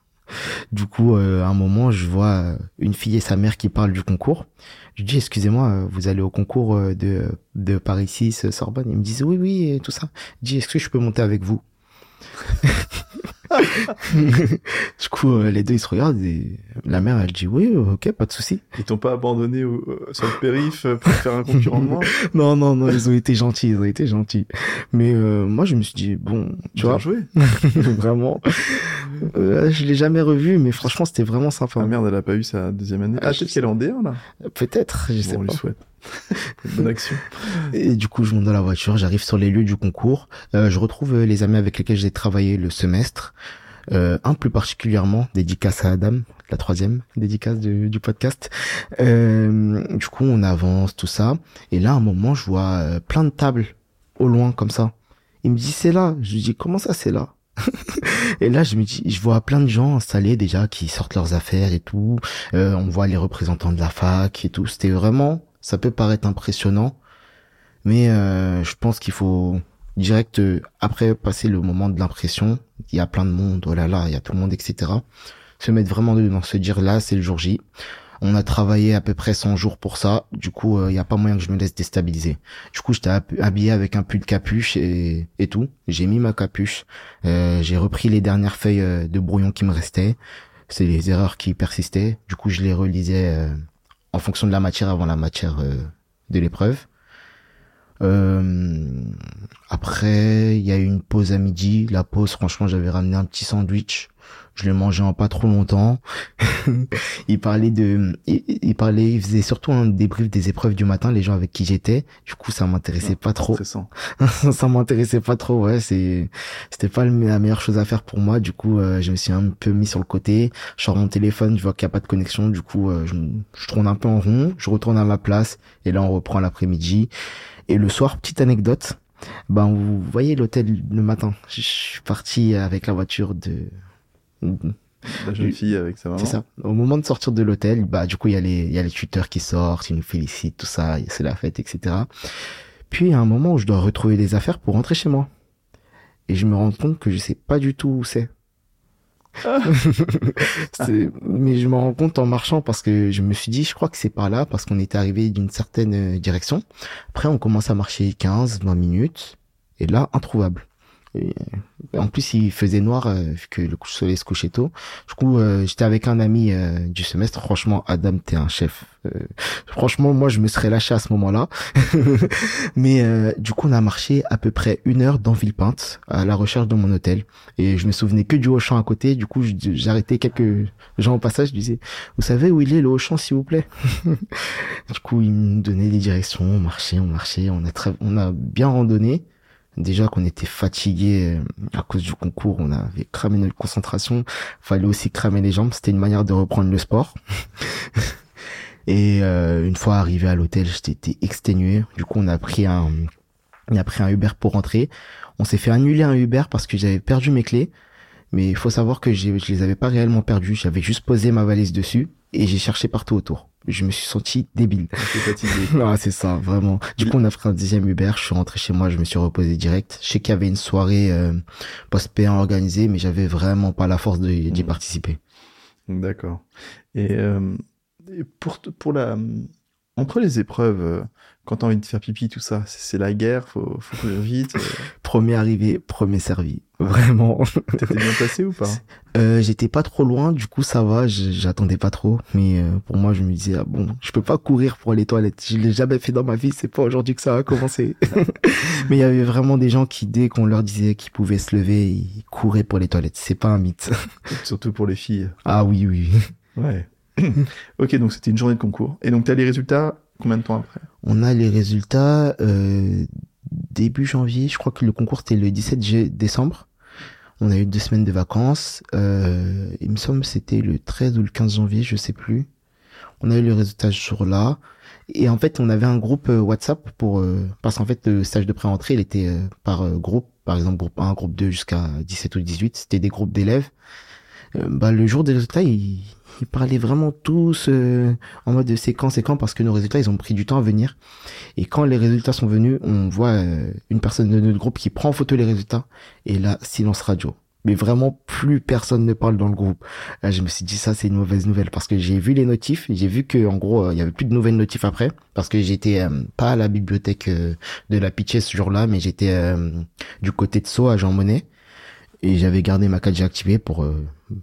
Du coup, euh, à un moment, je vois une fille et sa mère qui parlent du concours. Je dis, excusez-moi, vous allez au concours euh, de, de Paris 6, Sorbonne? Ils me disent, oui, oui, et tout ça. Je dis, est-ce que je peux monter avec vous? du coup, euh, les deux, ils se regardent et la mère, elle dit oui, ok, pas de souci. Ils t'ont pas abandonné au, sur le périph pour faire un concurrent de moi Non, non, non, ils ont été gentils, ils ont été gentils. Mais euh, moi, je me suis dit, bon, tu Bien vois, joué. vraiment, euh, je l'ai jamais revu, mais franchement, c'était vraiment sympa. Ah merde, elle a pas eu sa deuxième année. Ah, Ah, peut-être sais. qu'elle est en D1 là. Peut-être, je sais on pas. lui souhaite. Bonne action. Et du coup, je monte dans la voiture, j'arrive sur les lieux du concours. Euh, je retrouve euh, les amis avec lesquels j'ai travaillé le semestre. Euh, un plus particulièrement, dédicace à Adam, la troisième dédicace du, podcast. Euh, du coup, on avance, tout ça. Et là, à un moment, je vois euh, plein de tables au loin, comme ça. Il me dit, c'est là. Je lui dis, comment ça, c'est là? Et là, je me dis, je vois plein de gens installés déjà qui sortent leurs affaires et tout. Euh, on voit les représentants de la fac et tout. C'était vraiment, ça peut paraître impressionnant, mais euh, je pense qu'il faut direct euh, après passer le moment de l'impression. Il y a plein de monde, oh là là, il y a tout le monde, etc. Se mettre vraiment dedans, se dire là, c'est le jour J. On a travaillé à peu près 100 jours pour ça. Du coup, euh, il y a pas moyen que je me laisse déstabiliser. Du coup, j'étais hab- habillé avec un pull capuche et, tout. J'ai mis ma capuche. J'ai repris les dernières feuilles de brouillon qui me restaient. C'est les erreurs qui persistaient. Du coup, je les relisais en fonction de la matière avant la matière euh, de l'épreuve. Euh, après, il y a eu une pause à midi. La pause, franchement, j'avais ramené un petit sandwich. Je l'ai mangé en pas trop longtemps. il parlait de, il, il parlait, il faisait surtout un débrief des épreuves du matin, les gens avec qui j'étais. Du coup, ça m'intéressait pas trop. Ça m'intéressait pas trop. Ouais, c'est, c'était pas le- la meilleure chose à faire pour moi. Du coup, euh, je me suis un peu mis sur le côté. Je sors mon téléphone, je vois qu'il y a pas de connexion. Du coup, euh, je, je tourne un peu en rond. Je retourne à ma place et là, on reprend l'après-midi. Et le soir, petite anecdote. Ben, vous voyez l'hôtel le matin. Je suis parti avec la voiture de, La jeune fille avec sa maman. c'est ça. Au moment de sortir de l'hôtel, bah du coup il y a les il y a les tuteurs qui sortent, ils nous félicitent, tout ça, c'est la fête, etc. Puis il y a un moment où je dois retrouver des affaires pour rentrer chez moi, et je me rends compte que je sais pas du tout où c'est. C'est- mais je me rends compte en marchant parce que je me suis dit, je crois que c'est par là parce qu'on était arrivé d'une certaine euh, direction. Après, on commence à marcher 15, 20 minutes. Et là, introuvable. Euh, en plus, il faisait noir euh, vu que le soleil se couchait tôt. Du coup, euh, j'étais avec un ami euh, du semestre. Franchement, Adam, t'es un chef. Euh, franchement, moi, je me serais lâché à ce moment-là. Mais euh, du coup, on a marché à peu près une heure dans Villepinte à la recherche de mon hôtel. Et je me souvenais que du Auchan à côté. Du coup, j'arrêtais quelques gens au passage. Je disais, vous savez où il est le Auchan, s'il vous plaît Du coup, ils me donnaient des directions. On marchait, on marchait. On a on a bien randonné. Déjà qu'on était fatigué euh, à cause du concours, on avait cramé notre concentration. Fallait aussi cramer les jambes. C'était une manière de reprendre le sport. Et euh, une fois arrivé à l'hôtel, j'étais exténué. Du coup, on a pris un, on a pris un Uber pour rentrer. On s'est fait annuler un Uber parce que j'avais perdu mes clés. Mais il faut savoir que je les avais pas réellement perdues. J'avais juste posé ma valise dessus et j'ai cherché partout autour. Je me suis senti débile. Ah, c'est ça, vraiment. Du coup, on a pris un deuxième Uber. Je suis rentré chez moi, je me suis reposé direct. Je sais qu'il y avait une soirée euh, post-P1 organisée, mais j'avais vraiment pas la force d'y Mhm. participer. D'accord. Et, euh, et pour, pour la, entre les épreuves, euh, quand t'as envie de faire pipi, tout ça, c'est la guerre, faut, faut courir vite. euh. Premier arrivé, premier servi. Vraiment. T'étais bien placé ou pas? Euh, j'étais pas trop loin, du coup ça va, j'attendais pas trop. Mais euh, pour moi, je me disais, ah bon, je peux pas courir pour les toilettes. Je l'ai jamais fait dans ma vie, c'est pas aujourd'hui que ça a commencé. mais il y avait vraiment des gens qui, dès qu'on leur disait qu'ils pouvaient se lever, ils couraient pour les toilettes. C'est pas un mythe. Surtout pour les filles. ah oui, oui. Ouais. ok, donc c'était une journée de concours. Et donc t'as les résultats combien de temps après On a les résultats euh, début janvier. Je crois que le concours c'était le 17 gé- décembre. On a eu deux semaines de vacances. Euh, il me semble c'était le 13 ou le 15 janvier, je sais plus. On a eu les résultats ce jour-là. Et en fait, on avait un groupe euh, WhatsApp pour euh, parce qu'en fait le stage de pré-entrée, il était euh, par groupe, par exemple groupe 1, groupe 2 jusqu'à 17 ou 18, c'était des groupes d'élèves. Bah le jour des résultats, ils, ils parlaient vraiment tous euh, en mode c'est quand, c'est quand parce que nos résultats, ils ont pris du temps à venir. Et quand les résultats sont venus, on voit euh, une personne de notre groupe qui prend en photo les résultats et là silence radio. Mais vraiment plus personne ne parle dans le groupe. Là, je me suis dit ça c'est une mauvaise nouvelle parce que j'ai vu les notifs, j'ai vu que en gros euh, il y avait plus de nouvelles notifs après parce que j'étais pas à la bibliothèque de la Pitché ce jour-là, mais j'étais du côté de Sceaux à Jean Monnet. et j'avais gardé ma 4G activée pour,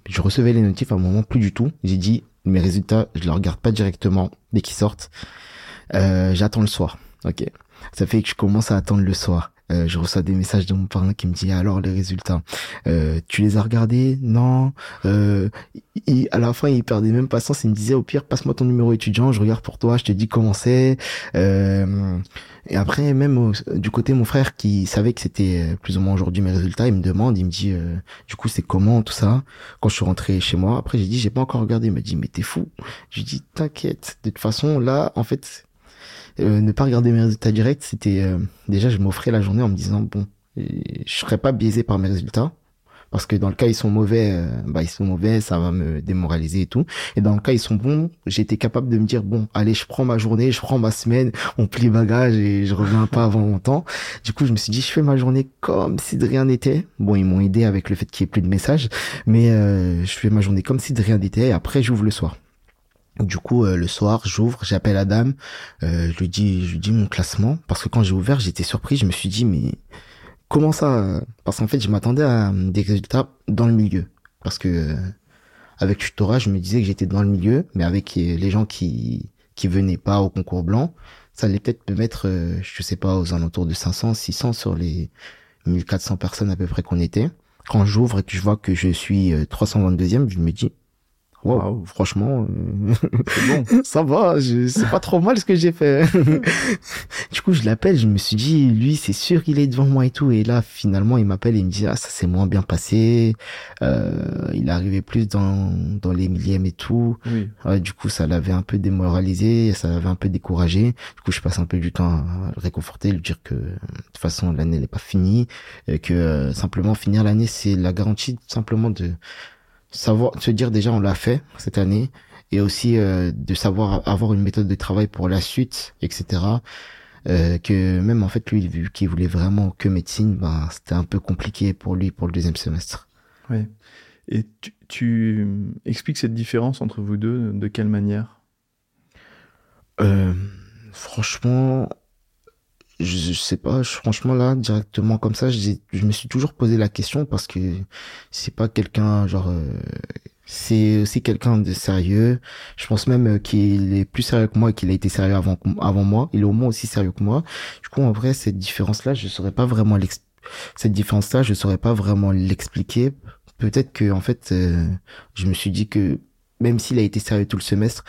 je recevais les notifs à un moment plus du tout. J'ai dit, mes résultats, je les regarde pas directement dès qu'ils sortent. Euh, j'attends le soir. Ok. Ça fait que je commence à attendre le soir. Euh, je reçois des messages de mon parrain qui me dit alors les résultats. Euh, tu les as regardés? Non. Euh, à la fin, il perdait même patience. Il me disait au pire, passe-moi ton numéro étudiant, je regarde pour toi, je te dis comment c'est. Euh, et après, même du côté mon frère qui savait que c'était euh, plus ou moins aujourd'hui mes résultats, il me demande, il me dit euh, du coup c'est comment tout ça? Quand je suis rentré chez moi, après j'ai dit j'ai pas encore regardé. Il m'a dit mais t'es fou. Je lui dis t'inquiète. De toute façon là, en fait, euh, ne pas regarder mes résultats directs, c'était euh, déjà je m'offrais la journée en me disant bon, je serais pas biaisé par mes résultats parce que dans le cas ils sont mauvais, euh, bah ils sont mauvais, ça va me démoraliser et tout. Et dans le cas ils sont bons, j'étais capable de me dire bon, allez, je prends ma journée, je prends ma semaine, on plie bagage et je reviens pas avant longtemps. Du coup, je me suis dit je fais ma journée comme si de rien n'était. Bon, ils m'ont aidé avec le fait qu'il y ait plus de messages, mais je fais ma journée comme si de rien n'était. Et après, j'ouvre le soir. Du coup, euh, le soir, j'ouvre, j'appelle Adam, euh, je lui dis, je lui dis mon classement, parce que quand j'ai ouvert, j'étais surpris, je me suis dit, mais comment ça Parce qu'en fait, je m'attendais à des résultats dans le milieu, parce que euh, avec tutorat, je me disais que j'étais dans le milieu, mais avec les gens qui qui venaient pas au concours blanc, ça allait peut-être me mettre, je sais pas, aux alentours de 500, 600 sur les 1400 personnes à peu près qu'on était. Quand j'ouvre et que je vois que je suis 322e, je me dis, Wow, franchement, euh, bon. ça va, c'est pas trop mal ce que j'ai fait. du coup, je l'appelle, je me suis dit, lui, c'est sûr qu'il est devant moi et tout. Et là, finalement, il m'appelle et il me dit, ah, ça s'est moins bien passé. Euh, il arrivait plus dans, dans les millièmes et tout. Oui. du coup, ça l'avait un peu démoralisé, ça l'avait un peu découragé. Du coup, je passe un peu du temps à le réconforter, lui dire que de toute façon, l'année n'est pas finie, et que euh, simplement finir l'année, c'est la garantie simplement de savoir se dire déjà on l'a fait cette année et aussi euh, de savoir avoir une méthode de travail pour la suite etc euh, que même en fait lui vu qu'il voulait vraiment que médecine ben c'était un peu compliqué pour lui pour le deuxième semestre. Ouais et tu, tu expliques cette différence entre vous deux de quelle manière? Euh, franchement je, je, sais pas, franchement là, directement comme ça, je, je me suis toujours posé la question parce que c'est pas quelqu'un genre, euh, c'est aussi quelqu'un de sérieux. Je pense même euh, qu'il est plus sérieux que moi et qu'il a été sérieux avant avant moi. Il est au moins aussi sérieux que moi. Du coup, en vrai, cette différence-là, je saurais pas vraiment cette différence-là, je saurais pas vraiment l'expliquer. Peut-être que en fait, euh, je me suis dit que même s'il a été sérieux tout le semestre,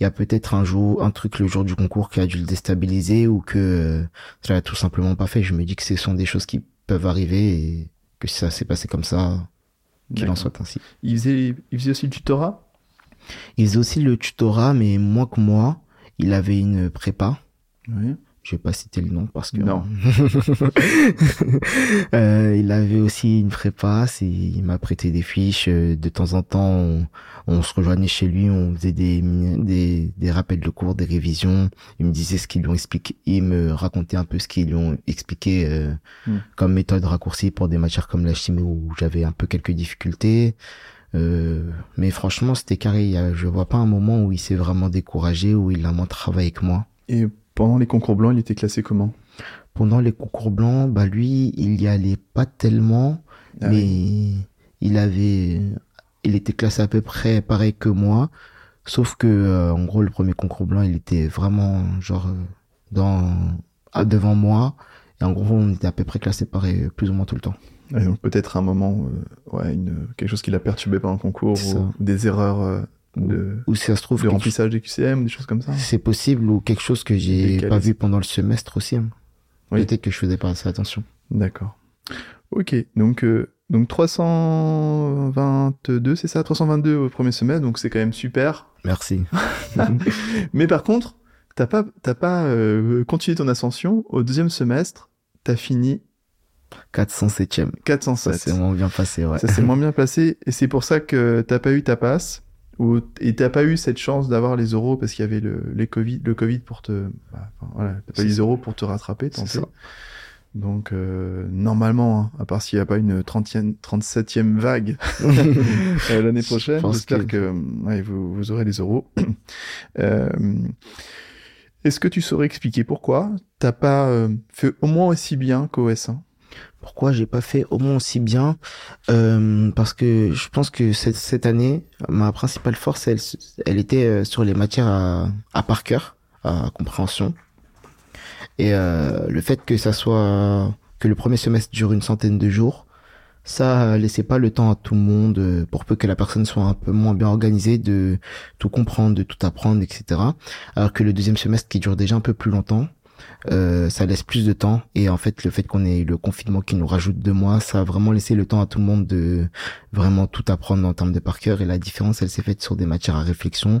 il y a peut-être un jour, un truc le jour du concours qui a dû le déstabiliser ou que euh, ça l'a tout simplement pas fait. Je me dis que ce sont des choses qui peuvent arriver et que ça s'est passé comme ça, qu'il en soit ainsi. Il faisait, il faisait aussi le tutorat Il faisait aussi le tutorat, mais moins que moi. Il avait une prépa. Oui je vais pas citer le nom parce que non. euh, il avait aussi une prépa, il m'a prêté des fiches euh, de temps en temps. On, se rejoignait chez lui, on faisait des, des, des rappels de cours, des révisions. Il me disait ce qu'ils lui ont expliqué, il me racontait un peu ce qu'ils lui ont expliqué euh, hmm. comme méthode raccourcie pour des matières comme la chimie où j'avais un peu quelques difficultés. Euh, mais franchement, c'était carré. Je vois pas un moment où il s'est vraiment découragé, où il a moins travaillé avec moi. Et pendant les concours blancs, il était classé comment? Pendant les concours blancs, bah lui, il y allait pas tellement, ah mais il avait, il était classé à peu près pareil que moi, sauf que euh, en gros le premier concours blanc, il était vraiment genre euh, dans devant moi, et en gros on était à peu près classé pareil plus ou moins tout le temps. donc peut-être un moment, euh, ouais, une, quelque chose qui l'a perturbé pendant le concours, ou des erreurs de, ou si ça se trouve le remplissage des QCM, des choses comme ça. C'est possible ou quelque chose que j'ai pas vu pendant le semestre aussi. Hein. Peut-être que je faisais pas assez attention. D'accord. Ok, donc euh, donc 322, c'est ça, 322 au premier semestre, donc c'est quand même super. Merci. Mais par contre, t'as pas t'as pas euh, continué ton ascension au deuxième semestre, t'as fini 407ème. 407. Ça s'est moins bien passé, ouais. Ça s'est moins bien passé, et c'est pour ça que t'as pas eu ta passe. Ou, et t'as pas eu cette chance d'avoir les euros parce qu'il y avait le, les COVID, le Covid pour te, bah, voilà, t'as pas eu les euros pour te rattraper, tenter. Donc euh, normalement, hein, à part s'il n'y a pas une 30e, 37e vague euh, l'année prochaine, j'espère que, ouais, vous, vous, aurez les euros. euh, Est-ce que tu saurais expliquer pourquoi t'as pas euh, fait au moins aussi bien qu'OS1 Pourquoi j'ai pas fait au moins aussi bien euh, Parce que je pense que cette, cette année, ma principale force, elle, elle était euh, sur les matières à, à par cœur, à compréhension. Et euh, le fait que ça soit que le premier semestre dure une centaine de jours, ça laissait pas le temps à tout le monde, euh, pour peu que la personne soit un peu moins bien organisée, de tout comprendre, de tout apprendre, etc. Alors que le deuxième semestre qui dure déjà un peu plus longtemps, euh, ça laisse plus de temps. Et en fait le fait qu'on ait le confinement qui nous rajoute deux mois ça a vraiment laissé le temps à tout le monde de vraiment tout apprendre en termes de par cœur. Et la différence elle s'est faite sur des matières à réflexion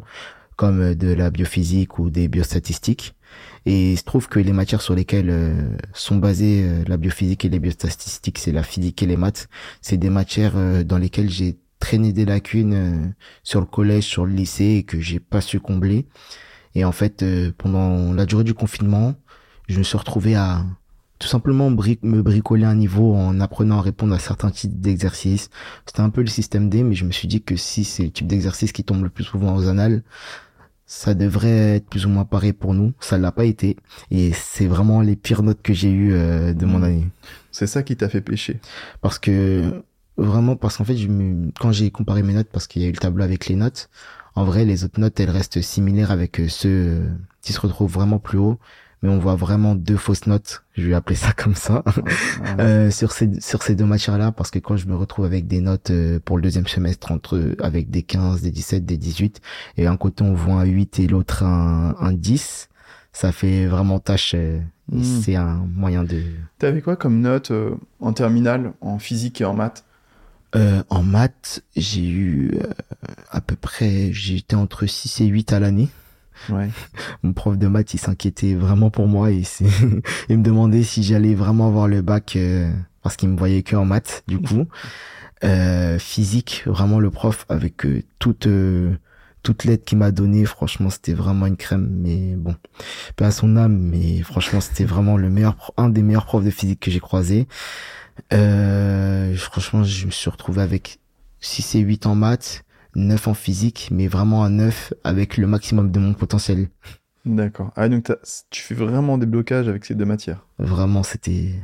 comme de la biophysique ou des biostatistiques. Et il se trouve que les matières sur lesquelles euh, sont basées euh, la biophysique et les biostatistiques c'est la physique et les maths. C'est des matières dans lesquelles j'ai traîné des lacunes sur le collège sur le lycée et que j'ai pas su combler et en fait pendant la durée du confinement je me suis retrouvé à tout simplement me bricoler un niveau en apprenant à répondre à certains types d'exercices. C'était un peu le système D, mais je me suis dit que si c'est le type d'exercice qui tombe le plus souvent aux annales, ça devrait être plus ou moins pareil pour nous. Ça l'a pas été. Et c'est vraiment les pires notes que j'ai eues euh, de mon mmh. année. C'est ça qui t'a fait pêcher. Parce que, vraiment, parce qu'en fait, je quand j'ai comparé mes notes, parce qu'il y a eu le tableau avec les notes, en vrai, les autres notes, elles restent similaires avec euh, ceux euh, qui se retrouvent vraiment plus haut mais on voit vraiment deux fausses notes, je vais appeler ça comme ça, euh, sur ces sur ces deux matières-là, parce que quand je me retrouve avec des notes euh, pour le deuxième semestre entre avec des 15, des 17, des 18, et un côté on voit un 8 et l'autre un, un 10, ça fait vraiment tâche. Euh, hmm. C'est un moyen de. T'avais quoi comme note euh, en terminale, en physique et en maths? Euh, en maths, j'ai eu à peu près, j'étais entre 6 et 8 à l'année. Ouais. Mon prof de maths, il s'inquiétait vraiment pour moi et il me demandait si j'allais vraiment avoir le bac euh, parce qu'il me voyait que en maths du coup. Euh, physique, vraiment le prof avec euh, toute euh, toute l'aide qu'il m'a donnée, franchement, c'était vraiment une crème mais bon, pas à son âme mais franchement, c'était vraiment le meilleur un des meilleurs profs de physique que j'ai croisé. franchement, je me suis retrouvé avec 6 et 8 en maths 9 en physique, mais vraiment à 9 avec le maximum de mon potentiel. D'accord. Ah, donc tu fais vraiment des blocages avec ces deux matières Vraiment, c'était.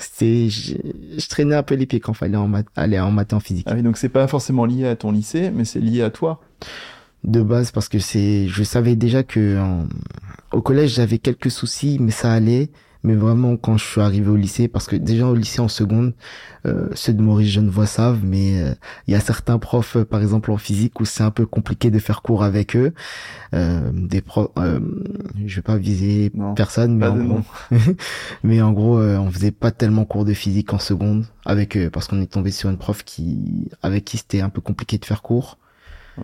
C'était, je, traînais un peu les pieds quand il fallait en maths, aller en maths en physique. Ah oui, donc c'est pas forcément lié à ton lycée, mais c'est lié à toi. De base, parce que c'est, je savais déjà que au collège j'avais quelques soucis, mais ça allait mais vraiment quand je suis arrivé au lycée, parce que déjà au lycée en seconde, euh, ceux de Maurice Genevois savent, mais euh, il y a certains profs, euh, par exemple en physique, où c'est un peu compliqué de faire cours avec eux. Euh, des profs, euh, je vais pas viser personne, mais en, gros, mais en gros, on faisait pas tellement cours de physique en seconde avec eux, parce qu'on est tombé sur une prof qui, avec qui c'était un peu compliqué de faire cours.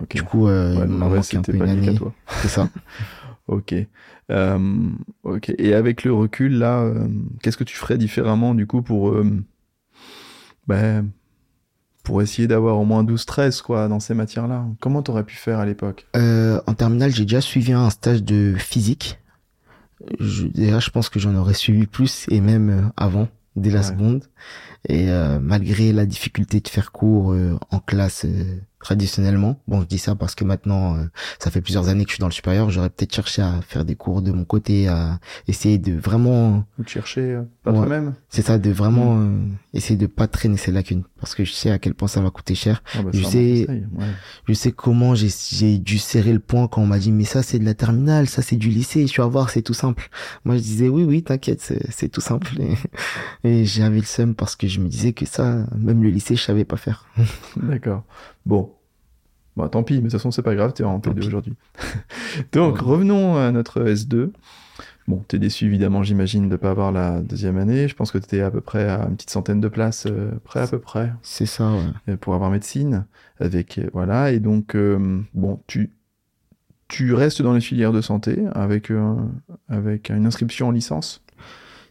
Du coup, euh, il m'a manqué un peu une année. C'est ça. ok. Euh, ok. Et avec le recul, là, euh, qu'est-ce que tu ferais différemment du coup pour, euh, ben, pour essayer d'avoir au moins 12-13 quoi dans ces matières-là? Comment t'aurais pu faire à l'époque? En terminale, j'ai déjà suivi un stage de physique. Je, déjà, je pense que j'en aurais suivi plus et même avant, dès la seconde. Et malgré la difficulté de faire cours en classe traditionnellement. Bon, je dis ça parce que maintenant, euh, ça fait plusieurs années que je suis dans le supérieur. J'aurais peut-être cherché à faire des cours de mon côté, à essayer de vraiment... Ou de chercher euh, pas toi-même. C'est ça, de vraiment mm. euh, essayer de pas traîner ces lacunes. Parce que je sais à quel point ça va coûter cher. Ah bah, je sais, je sais comment j'ai dû serrer le point quand on m'a dit, mais ça c'est de la terminale, ça c'est du lycée, je vais voir, c'est tout simple. Moi je disais, oui, oui, t'inquiète, c'est tout simple. Et, et j'avais le seum parce que je me disais que ça, même le lycée, je savais pas faire. D'accord. Bon, Bon, tant pis, mais de toute façon, c'est pas grave, t'es en P2 aujourd'hui. Donc, revenons à notre S2. Bon, t'es déçu évidemment, j'imagine, de pas avoir la deuxième année. Je pense que t'étais à peu près à une petite centaine de places, euh, près à peu près. C'est ça, ouais. Euh, pour avoir médecine. Avec, euh, voilà, et donc, bon, tu, tu restes dans les filières de santé avec, avec une inscription en licence?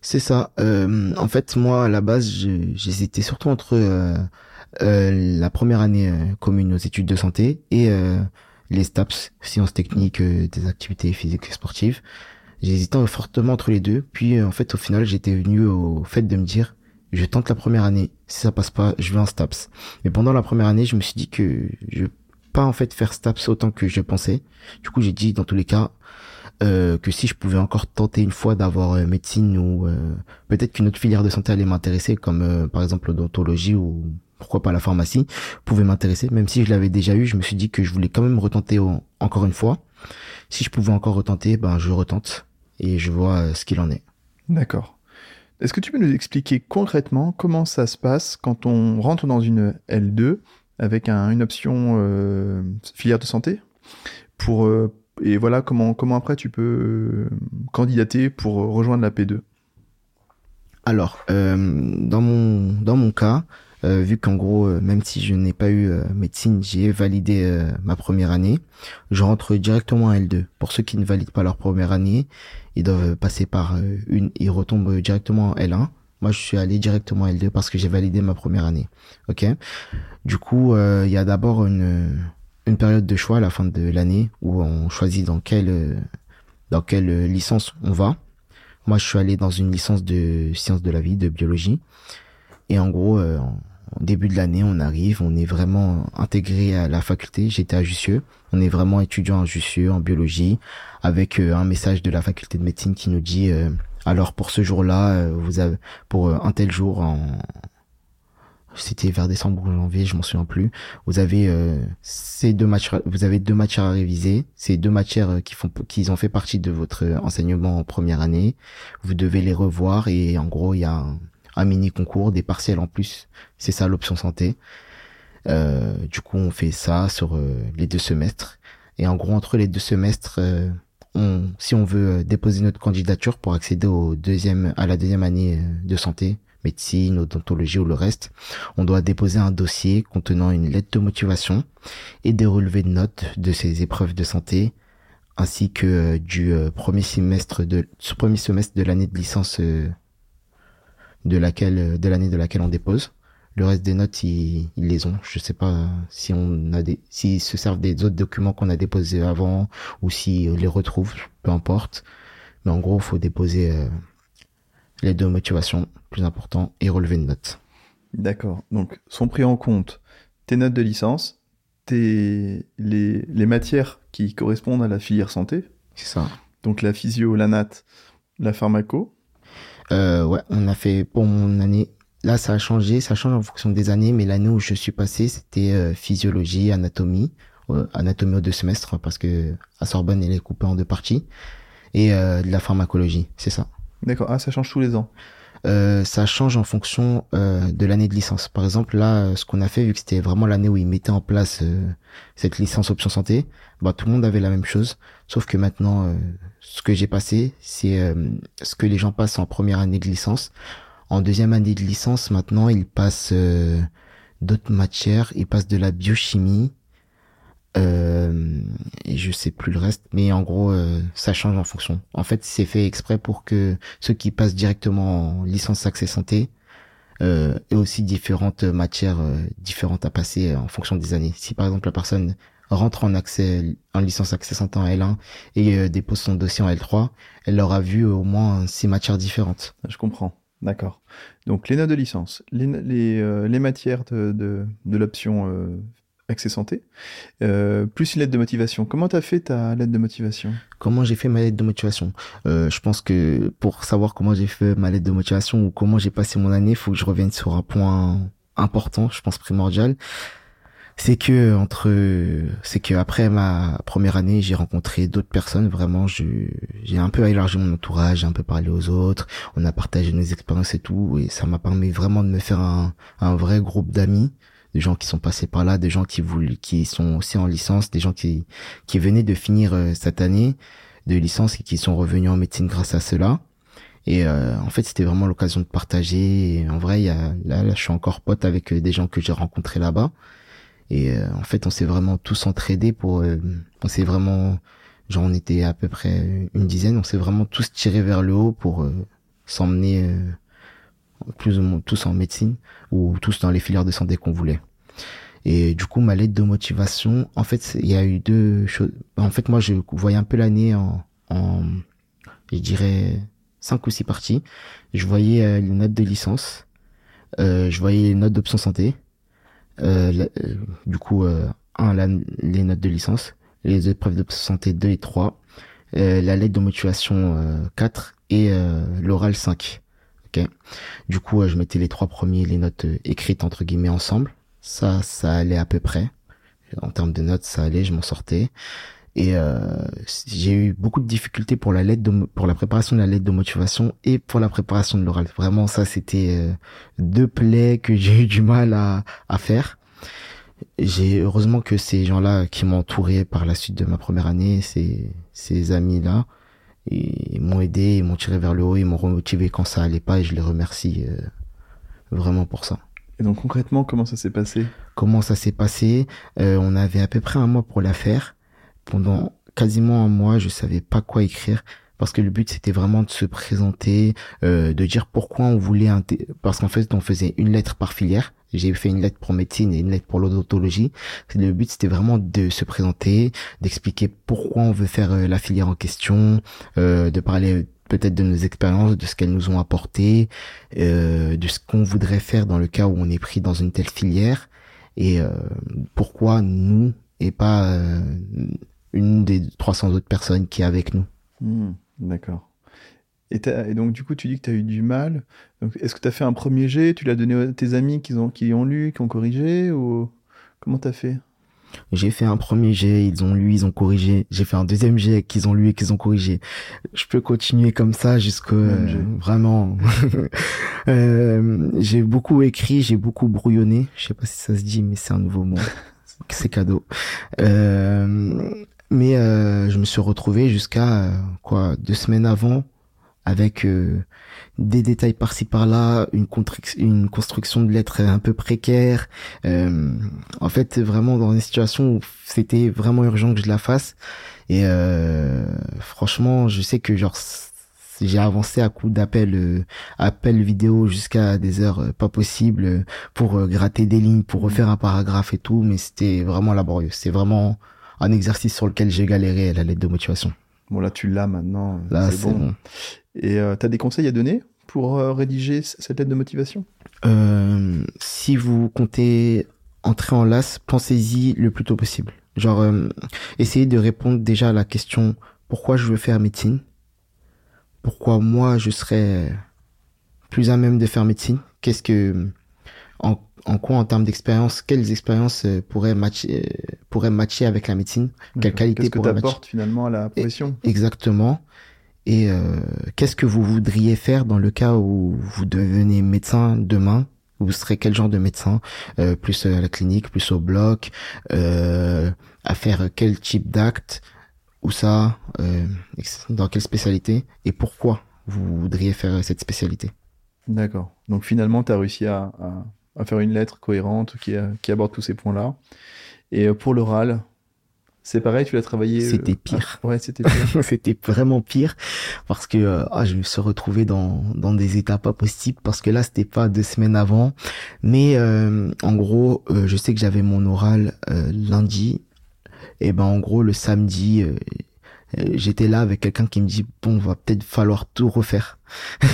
C'est ça. en fait, moi, à la base, j'hésitais surtout entre la première année commune aux études de santé et les STAPS, sciences techniques des activités physiques et sportives. J'hésitais fortement entre les deux, puis en fait au final j'étais venu au fait de me dire je tente la première année, si ça passe pas, je vais en STAPS. Mais pendant la première année, je me suis dit que je pas en fait faire STAPS autant que je pensais. Du coup, j'ai dit dans tous les cas, euh, que si je pouvais encore tenter une fois d'avoir euh, médecine ou peut-être qu'une autre filière de santé allait m'intéresser, comme par exemple l'odontologie ou pourquoi pas la pharmacie, pouvait m'intéresser. Même si je l'avais déjà eu, je me suis dit que je voulais quand même retenter encore une fois. Si je pouvais encore retenter, ben je retente et je vois ce qu'il en est. D'accord. Est-ce que tu peux nous expliquer concrètement comment ça se passe quand on rentre dans une L2 avec une option euh, filière de santé pour euh, et voilà comment comment après tu peux euh, candidater pour rejoindre la P2 Alors dans mon dans mon cas vu qu'en gros même si je n'ai pas eu médecine j'ai validé ma première année je rentre directement à L2 pour ceux qui ne valident pas leur première année ils doivent passer par euh, une, ils retombent directement en L1. Moi, je suis allé directement en L2 parce que j'ai validé ma première année. Ok? Du coup, euh, il y a d'abord une une période de choix à la fin de l'année où on choisit dans quelle dans quelle licence on va. Moi, je suis allé dans une licence de sciences de la vie, de biologie. Et en gros, euh, au début de l'année, on arrive, on est vraiment intégré à la faculté. J'étais à Jussieu. On est vraiment étudiant à Jussieu en biologie avec euh, un message de la faculté de médecine qui nous dit euh, alors pour ce jour-là, euh, vous avez pour un tel jour en c'était vers décembre ou janvier, je m'en souviens plus. Vous avez ces deux matchs, vous avez deux matières à réviser, ces deux matières qui font, qui ont fait partie de votre enseignement en première année. Vous devez les revoir et en gros il y a un, un mini concours, des partiels en plus. C'est ça l'option santé. Euh, du coup, on fait ça sur euh, les deux semestres. Et en gros, entre les deux semestres, euh, si on veut déposer notre candidature pour accéder au deuxième, à la deuxième année de santé, médecine, odontologie ou le reste, on doit déposer un dossier contenant une lettre de motivation et des relevés de notes de ces épreuves de santé, ainsi que du premier semestre de, premier semestre de l'année de licence de laquelle, de l'année de laquelle on dépose. Le reste des notes, ils, les ont. Je sais pas si on a des, s'ils se servent des autres documents qu'on a déposés avant ou s'ils les retrouvent, peu importe. Mais en gros, faut déposer euh, les deux motivations, plus important, et relever une note. D'accord. Donc, sont pris en compte tes notes de licence, tes, les, les matières qui correspondent à la filière santé. C'est ça. Donc, la physio, la nat, la pharmaco. Euh, ouais, on a fait pour mon année. Là, ça a changé, ça change en fonction des années, mais l'année où je suis passé, c'était euh, physiologie, anatomie, euh, anatomie aux deux semestres, parce que à Sorbonne, elle est coupée en deux parties, et euh, de la pharmacologie, c'est ça. D'accord, ah, ça change tous les ans. Ça change en fonction de l'année de licence. Par exemple, là, ce qu'on a fait, vu que c'était vraiment l'année où ils mettaient en place cette licence option santé, bah tout le monde avait la même chose, sauf que maintenant, ce que j'ai passé, c'est ce que les gens passent en première année de licence. En deuxième année de licence, maintenant, il passe euh, d'autres matières. Il passe de la biochimie. Euh, et je sais plus le reste, mais en gros, euh, ça change en fonction. En fait, c'est fait exprès pour que ceux qui passent directement en licence accès santé euh, aient aussi différentes matières différentes à passer en fonction des années. Si par exemple la personne rentre en accès en licence accès santé en L1 et dépose son dossier en L3, elle aura vu au moins six matières différentes. Je comprends. D'accord. Donc les notes de licence, les, les, euh, les matières de, de, de l'option euh, accès santé, euh, plus une lettre de motivation. Comment tu as fait ta lettre de motivation? Comment j'ai fait ma lettre de motivation? Euh, Je pense que pour savoir comment j'ai fait ma lettre de motivation ou comment j'ai passé mon année, il faut que je revienne sur un point important, je pense primordial c'est que entre c'est que après ma première année j'ai rencontré d'autres personnes. Vraiment j'ai un peu élargi mon entourage j'ai un peu parlé aux autres. On a partagé nos expériences et tout. Et ça m'a permis vraiment de me faire un, un vrai groupe d'amis. Des gens qui sont passés par là des gens qui voulaient qui sont aussi en licence des gens qui qui venaient de finir euh, cette année de licence et qui sont revenus en médecine grâce à cela. Et euh, en fait, c'était vraiment l'occasion de partager. Et en vrai, y a, là, là, je suis encore pote avec euh, des gens que j'ai rencontrés là-bas. Et euh, en fait, on s'est vraiment tous entraidés pour, euh, on s'est vraiment, genre on était à peu près une dizaine, on s'est vraiment tous tirés vers le haut pour euh, s'emmener plus ou moins tous en médecine ou tous dans les filières de santé qu'on voulait. Et du coup, ma lettre de motivation, en fait, il y a eu deux choses. En fait, moi, je voyais un peu l'année en, en, je dirais, cinq ou six parties. Je voyais les notes de licence, euh, je voyais les notes d'option santé, euh, euh, du coup, euh, un, les notes de licence, les épreuves de santé 2 et 3, la lettre de motivation 4 et l'oral 5. Ok. Du coup, je mettais les trois premiers, les notes écrites entre guillemets ensemble. Ça, ça allait à peu près. En termes de notes, ça allait, je m'en sortais. Et euh, j'ai eu beaucoup de difficultés pour la lettre de, pour la préparation de la lettre de motivation et pour la préparation de l'oral. Vraiment, ça c'était euh, deux plaies que j'ai eu du mal à, à faire. J'ai heureusement que ces gens-là qui m'ont entouré par la suite de ma première année, ces ces amis-là, ils m'ont aidé, ils m'ont tiré vers le haut, ils m'ont remotivé quand ça allait pas et je les remercie euh, vraiment pour ça. Et donc concrètement, comment ça s'est passé? Comment ça s'est passé? Euh, On avait à peu près un mois pour la faire pendant quasiment un mois, je savais pas quoi écrire parce que le but c'était vraiment de se présenter, euh, de dire pourquoi on voulait parce qu'en fait on faisait une lettre par filière. J'ai fait une lettre pour médecine et une lettre pour l'odontologie. Le but c'était vraiment de se présenter, d'expliquer pourquoi on veut faire euh, la filière en question, euh, de parler peut-être de nos expériences, de ce qu'elles nous ont apporté, euh, de ce qu'on voudrait faire dans le cas où on est pris dans une telle filière et euh, pourquoi nous et pas une des 300 autres personnes qui est avec nous. Hmm, d'accord. Et, et, donc, du coup, tu dis que tu as eu du mal. Est-ce que tu as fait un premier jet? Tu l'as donné à tes amis qui ont, qui ont lu, qui ont corrigé ou Comment tu as fait? J'ai fait un premier jet, ils ont lu, ils ont corrigé. J'ai fait un deuxième jet qu'ils ont lu et qu'ils ont corrigé. Je peux continuer comme ça jusqu'au euh, vraiment. euh, j'ai beaucoup écrit, j'ai beaucoup brouillonné. Je sais pas si ça se dit, mais c'est un nouveau mot. c'est cadeau. Euh, mais euh, je me suis retrouvé jusqu'à quoi deux semaines avant avec euh, des détails par-ci par-là, une, une construction de lettres un peu précaire. Euh, en fait, vraiment dans une situation où c'était vraiment urgent que je la fasse. Et euh, franchement, je sais que genre j'ai avancé à coup d'appel euh, appel vidéo jusqu'à des heures pas possibles pour gratter des lignes, pour refaire un paragraphe et tout, mais c'était vraiment laborieux. C'est vraiment un exercice sur lequel j'ai galéré à la lettre de motivation. Bon là tu l'as maintenant. Là c'est bon. Et euh, tu as des conseils à donner pour euh, rédiger cette lettre de motivation? Euh, Si vous comptez entrer en LAS, pensez-y le plus tôt possible. Genre, euh, essayez de répondre déjà à la question pourquoi je veux faire médecine? Pourquoi moi je serais plus à même de faire médecine? Qu'est-ce que en, en, quoi en termes d'expérience, quelles expériences pourraient matcher, pourraient matcher avec la médecine? Quelle qualité Qu'est-ce que tu apportes finalement à la profession? Exactement. Et euh, qu'est-ce que vous voudriez faire dans le cas où vous devenez médecin demain? Vous serez quel genre de médecin? Euh, Plus à la clinique, plus au bloc euh, À faire quel type d'acte? Ou ça euh, Dans quelle spécialité? Et pourquoi vous voudriez faire cette spécialité? D'accord. Donc finalement, tu as réussi à, à, à, faire une lettre cohérente qui, qui aborde tous ces points-là. Et euh, pour l'oral, c'est pareil, tu l'as travaillé. Euh, c'était pire. ouais, c'était pire. c'était vraiment pire parce que euh, ah, je me suis retrouvé dans dans des états pas possibles parce que là c'était pas deux semaines avant, mais euh, en gros, je sais que j'avais mon oral lundi et ben en gros le samedi j'étais là avec quelqu'un qui me dit bon va peut-être falloir tout refaire.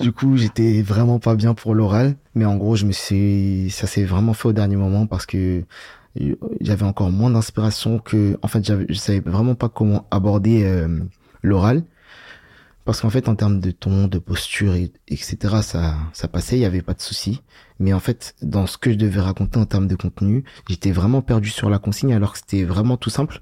Du coup j'étais vraiment pas bien pour l'oral mais en gros je me suis ça s'est vraiment fait au dernier moment parce que j'avais encore moins d'inspiration que en fait je savais vraiment pas comment aborder euh, l'oral. Parce qu'en fait en termes de ton de posture et, etc ça ça passait il y avait pas de souci. Mais en fait dans ce que je devais raconter en termes de contenu j'étais vraiment perdu sur la consigne alors que c'était vraiment tout simple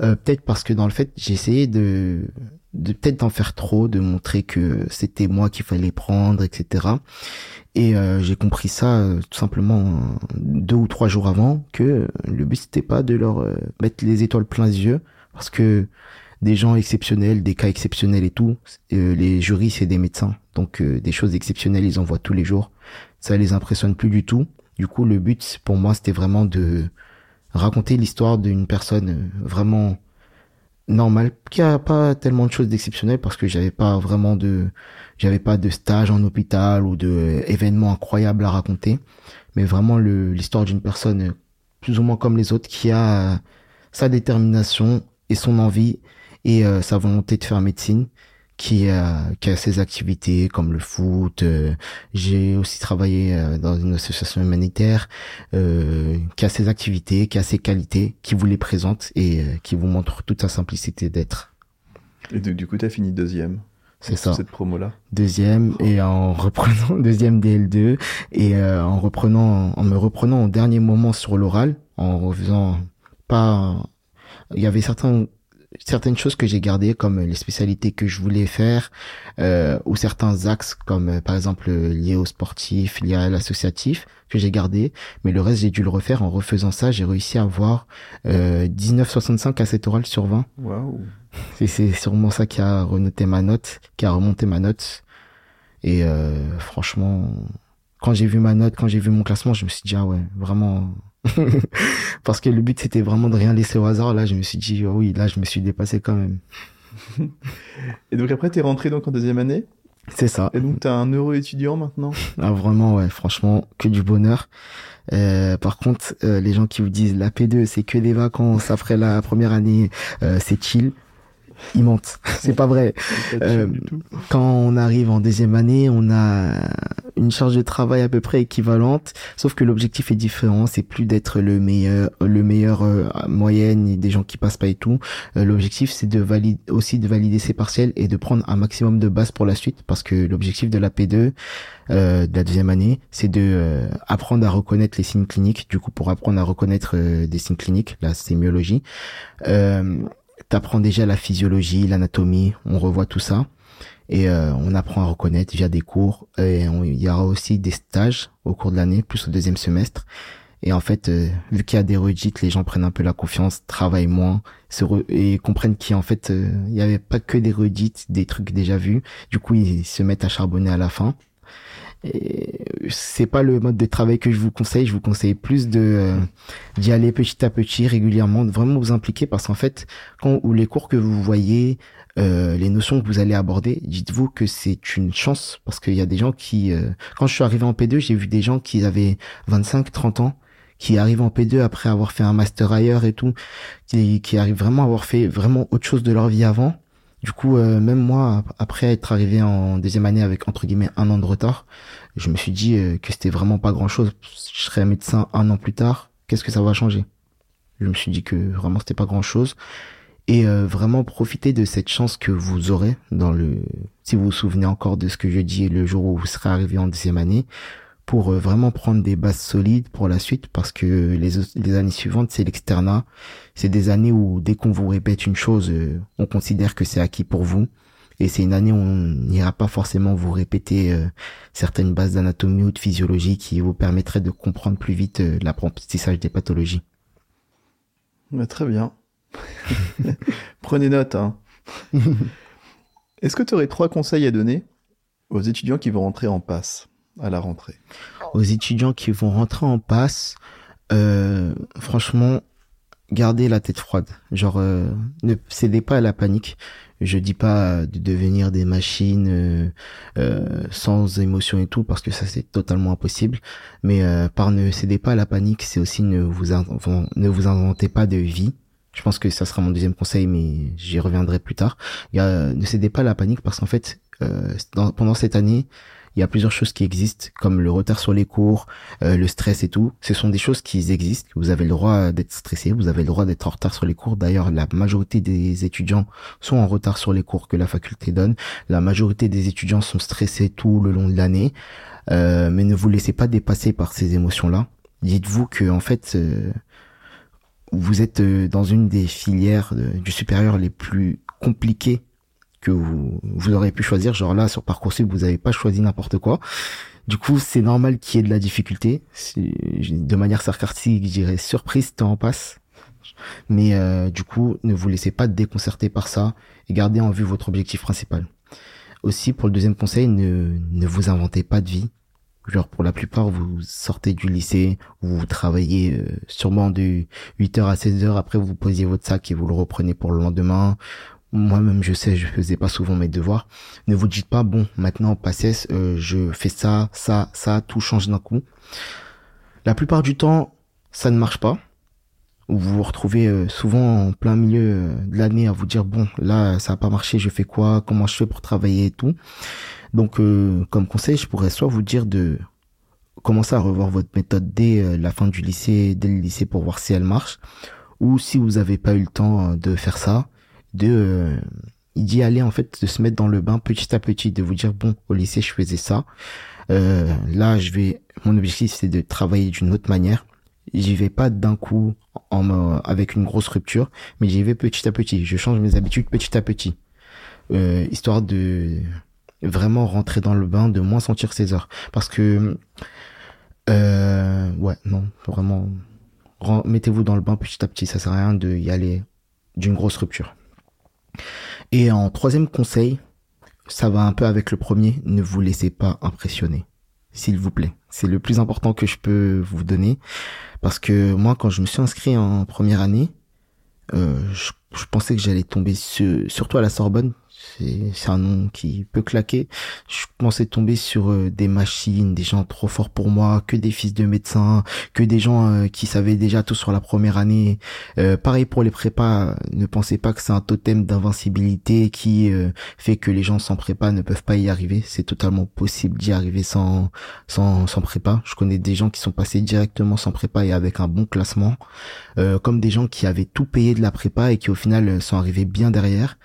euh, peut-être parce que dans le fait j'ai essayé de de peut-être d'en faire trop de montrer que c'était moi qu'il fallait prendre etc et euh, j'ai compris ça euh, tout simplement deux ou trois jours avant que le but c'était pas de leur euh, mettre les étoiles plein les yeux parce que des gens exceptionnels, des cas exceptionnels et tout, les jurys c'est des médecins donc des choses exceptionnelles ils en voient tous les jours. Ça les impressionne plus du tout. Du coup le but pour moi c'était vraiment de raconter l'histoire d'une personne vraiment normal, qui a pas tellement de choses d'exceptionnelles parce que j'avais pas vraiment de, j'avais pas de stage en hôpital ou de euh, événements incroyables à raconter, mais vraiment l'histoire d'une personne plus ou moins comme les autres qui a euh, sa détermination et son envie et euh, sa volonté de faire médecine, qui a, qui a ses activités comme le foot. Euh, j'ai aussi travaillé euh, dans une association humanitaire euh, qui a ses activités, qui a ses qualités, qui vous les présente et qui vous montre toute sa simplicité d'être. Et du, coup, tu as fini deuxième c'est ça. Cette promo-là. Deuxième et en reprenant deuxième DL2 et en reprenant, en me reprenant au dernier moment sur l'oral, en refaisant pas, il y avait certains certaines choses que j'ai gardées comme les spécialités que je voulais faire euh, ou certains axes comme euh, par exemple liés au sportif, liés à l'associatif que j'ai gardé, mais le reste j'ai dû le refaire. En refaisant ça, j'ai réussi à avoir euh, 19,65 à cette orale sur 20. Waouh Et c'est sûrement ça qui a renoté ma note, qui a remonté ma note. Et euh, franchement, quand j'ai vu ma note, quand j'ai vu mon classement, je me suis dit ah ouais, vraiment Parce que le but c'était vraiment de rien laisser au hasard. Là, je me suis dit, oh oui, là, je me suis dépassé quand même. Et donc après, t'es rentré donc en deuxième année? C'est ça. Et donc t'es un heureux étudiant maintenant? Ah vraiment, ouais, franchement, que du bonheur. Euh, par contre, euh, les gens qui vous disent la P2, c'est que des vacances après la première année, euh, c'est chill il mentent. C'est pas vrai. Euh, quand on arrive en deuxième année, on a une charge de travail à peu près équivalente, sauf que l'objectif est différent. C'est plus d'être le meilleur, le meilleur euh, moyenne des gens qui passent pas et tout. Euh, l'objectif, c'est de valider aussi de valider ses partiels et de prendre un maximum de base pour la suite, parce que l'objectif de la P2 euh, de la deuxième année, c'est de apprendre à reconnaître les signes cliniques. Du coup, pour apprendre à reconnaître des signes cliniques, la sémiologie. Euh, t'apprends déjà la physiologie, l'anatomie, on revoit tout ça et euh, on apprend à reconnaître via des cours et il y aura aussi des stages au cours de l'année, plus au deuxième semestre. Et en fait, euh, vu qu'il y a des redites, les gens prennent un peu la confiance, travaillent moins et comprennent qu'en fait, euh, il n'y avait pas que des redites, des trucs déjà vus. Du coup, ils se mettent à charbonner à la fin. C'est pas le mode de travail que je vous conseille. Je vous conseille plus de euh, d'y aller petit à petit, régulièrement, de vraiment vous impliquer parce qu'en fait, quand les cours que vous voyez, euh, les notions que vous allez aborder, dites-vous que c'est une chance parce qu'il y a des gens qui, euh, quand je suis arrivé en P2, j'ai vu des gens qui avaient 25, 30 ans qui arrivent en P2 après avoir fait un master ailleurs et tout, qui, qui arrivent vraiment à avoir fait vraiment autre chose de leur vie avant du coup, euh, même moi, après être arrivé en deuxième année avec entre guillemets un an de retard, je me suis dit euh, que c'était vraiment pas grand chose. Je serais médecin un an plus tard, qu'est-ce que ça va changer? Je me suis dit que vraiment c'était pas grand chose. Et euh, vraiment profiter de cette chance que vous aurez dans le... Si vous vous souvenez encore de ce que je dis le jour où vous serez arrivé en deuxième année, pour euh, vraiment prendre des bases solides pour la suite parce que les, les années suivantes, c'est l'externat. C'est des années où dès qu'on vous répète une chose, euh, on considère que c'est acquis pour vous. Et c'est une année où on n'ira pas forcément vous répéter euh, certaines bases d'anatomie ou de physiologie qui vous permettraient de comprendre plus vite l'apprentissage des pathologies. très bien. Prenez note. Hein. Est-ce que tu aurais trois conseils à donner aux étudiants qui vont rentrer en passe? À la rentrée Aux étudiants qui vont rentrer en passe, euh, franchement, gardez la tête froide. Genre, euh, ne cédez pas à la panique. Je dis pas de devenir des machines euh, euh sans émotion et tout, parce que ça c'est totalement impossible. Mais euh, par ne cédez pas à la panique, c'est aussi ne vous ne vous inventez pas de vie. Je pense que ça sera mon deuxième conseil, mais j'y reviendrai plus tard. Ne cédez pas à la panique parce qu'en fait, pendant cette année, il y a plusieurs choses qui existent, comme le retard sur les cours, euh, le stress et tout. Ce sont des choses qui existent. Vous avez le droit d'être stressé, vous avez le droit d'être en retard sur les cours. D'ailleurs, la majorité des étudiants sont en retard sur les cours que la faculté donne. La majorité des étudiants sont stressés tout le long de l'année. Euh, mais ne vous laissez pas dépasser par ces émotions-là. Dites-vous que en fait, euh, vous êtes dans une des filières du supérieur les plus compliquées que vous, vous aurez pu choisir. Genre là, sur Parcoursup, vous n'avez pas choisi n'importe quoi. Du coup, c'est normal qu'il y ait de la difficulté. De manière sarcastique, je dirais surprise, temps en passe. Mais euh, du coup, ne vous laissez pas déconcerter par ça et gardez en vue votre objectif principal. Aussi, pour le deuxième conseil, ne, ne vous inventez pas de vie. Genre, pour la plupart, vous sortez du lycée, vous travaillez euh, sûrement de 8h à 16h, après vous posiez votre sac et vous le reprenez pour le lendemain, moi-même je sais je faisais pas souvent mes devoirs. Ne vous dites pas bon maintenant passez euh, je fais ça ça ça tout change d'un coup. La plupart du temps ça ne marche pas. Vous vous retrouvez euh, souvent en plein milieu euh, de l'année à vous dire bon là ça a pas marché, je fais quoi, comment je fais pour travailler et tout. Donc euh, comme conseil, je pourrais soit vous dire de commencer à revoir votre méthode dès la fin du lycée, dès le lycée pour voir si elle marche, ou si vous n'avez pas eu le temps de faire ça, de d'y aller en fait, de se mettre dans le bain petit à petit, de vous dire bon au lycée je faisais ça, là je vais, mon objectif c'est de travailler d'une autre manière j'y vais pas d'un coup en, avec une grosse rupture, mais j'y vais petit à petit. Je change mes habitudes petit à petit, euh, histoire de vraiment rentrer dans le bain, de moins sentir ses heures. Parce que, euh, ouais, non, vraiment, mettez-vous dans le bain petit à petit. Ça sert à rien de y aller d'une grosse rupture. Et en troisième conseil, ça va un peu avec le premier, ne vous laissez pas impressionner s'il vous plaît. C'est le plus important que je peux vous donner. Parce que moi, quand je me suis inscrit en première année, euh, je, pensais que j'allais tomber surtout à la Sorbonne c'est un nom qui peut claquer. Je pensais tomber sur euh, des machines, des gens trop forts pour moi, que des fils de médecins, que des gens euh, qui savaient déjà tout sur la première année. Euh, pareil pour les prépas, ne pensez pas que c'est un totem d'invincibilité qui fait que les gens sans prépa ne peuvent pas y arriver. C'est totalement possible d'y arriver sans, sans, sans prépa. Je connais des gens qui sont passés directement sans prépa et avec un bon classement, comme des gens qui avaient tout payé de la prépa et qui au final sont arrivés bien derrière.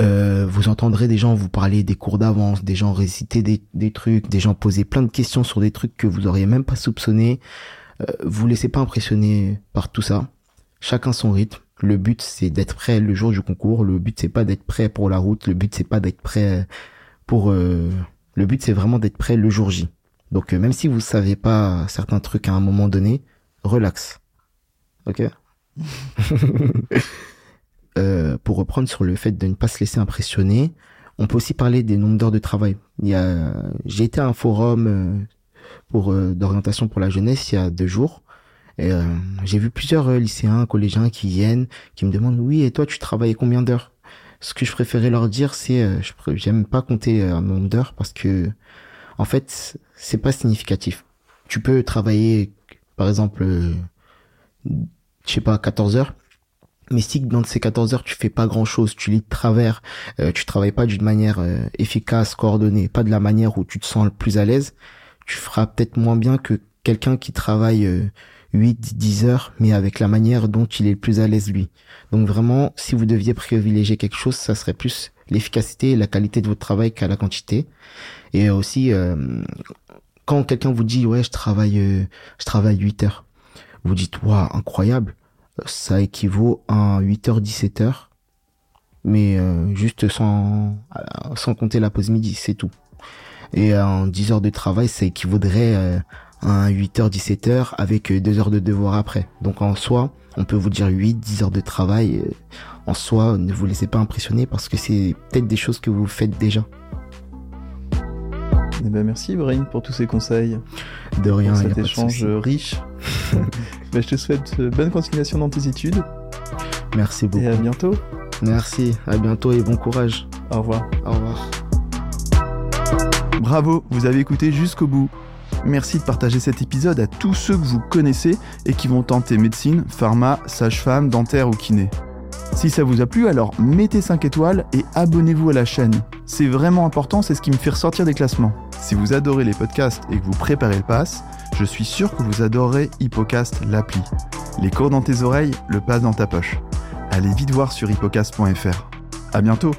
Euh, vous entendrez des gens vous parler des cours d'avance, des gens réciter des, des, trucs, des gens poser plein de questions sur des trucs que vous auriez même pas soupçonné. Euh, vous laissez pas impressionner par tout ça. Chacun son rythme. Le but c'est d'être prêt le jour du concours. Le but c'est pas d'être prêt pour la route. Le but c'est pas d'être prêt pour. Euh, le but c'est vraiment d'être prêt le jour J. Donc euh, même si vous savez pas certains trucs à un moment donné, relax. Ok? Euh, pour reprendre sur le fait de ne pas se laisser impressionner, on peut aussi parler des nombres d'heures de travail. Il y a, j'ai été à un forum euh, pour euh, d'orientation pour la jeunesse il y a deux jours. Et, j'ai vu plusieurs lycéens, collégiens qui viennent, qui me demandent oui et toi tu travailles combien d'heures? Ce que je préférais leur dire c'est je j'aime pas compter un nombre d'heures parce que en fait c'est pas significatif. Tu peux travailler par exemple je sais pas 14 heures mais si dans ces 14 heures tu fais pas grand chose, tu lis de travers, euh, tu travailles pas d'une manière euh, efficace, coordonnée, pas de la manière où tu te sens le plus à l'aise, tu feras peut-être moins bien que quelqu'un qui travaille 8, euh, 10 heures, mais avec la manière dont il est le plus à l'aise lui. Donc vraiment, si vous deviez privilégier quelque chose, ça serait plus l'efficacité et la qualité de votre travail qu'à la quantité. Et aussi, quand quelqu'un vous dit, ouais, je travaille, je travaille 8 heures, vous dites, waouh, incroyable ça équivaut à 8h 17h mais euh, juste sans sans compter la pause midi c'est tout. Et en 10 heures de travail ça équivaudrait euh, à 8h 17h avec 2 heures de devoir après. Donc en soi on peut vous dire 8 10 heures de travail en soi ne vous laissez pas impressionner parce que c'est peut-être des choses que vous faites déjà eh ben merci Ibrahim pour tous ces conseils. De rien. Pour cet échange riche. Ben, je te souhaite euh, bonne continuation dans tes études. Merci beaucoup. Et à bientôt. Merci, à bientôt et bon courage. Au revoir. Au revoir. Bravo, vous avez écouté jusqu'au bout. Merci de partager cet épisode à tous ceux que vous connaissez et qui vont tenter médecine, pharma, sage-femme, dentaire ou kiné. Si ça vous a plu, alors mettez 5 étoiles et abonnez-vous à la chaîne. C'est vraiment important, c'est ce qui me fait ressortir des classements. Si vous adorez les podcasts et que vous préparez le pass, je suis sûr que vous adorerez Hippocast l'appli. Les cours dans tes oreilles, le pass dans ta poche. Allez vite voir sur hippocast.fr. À bientôt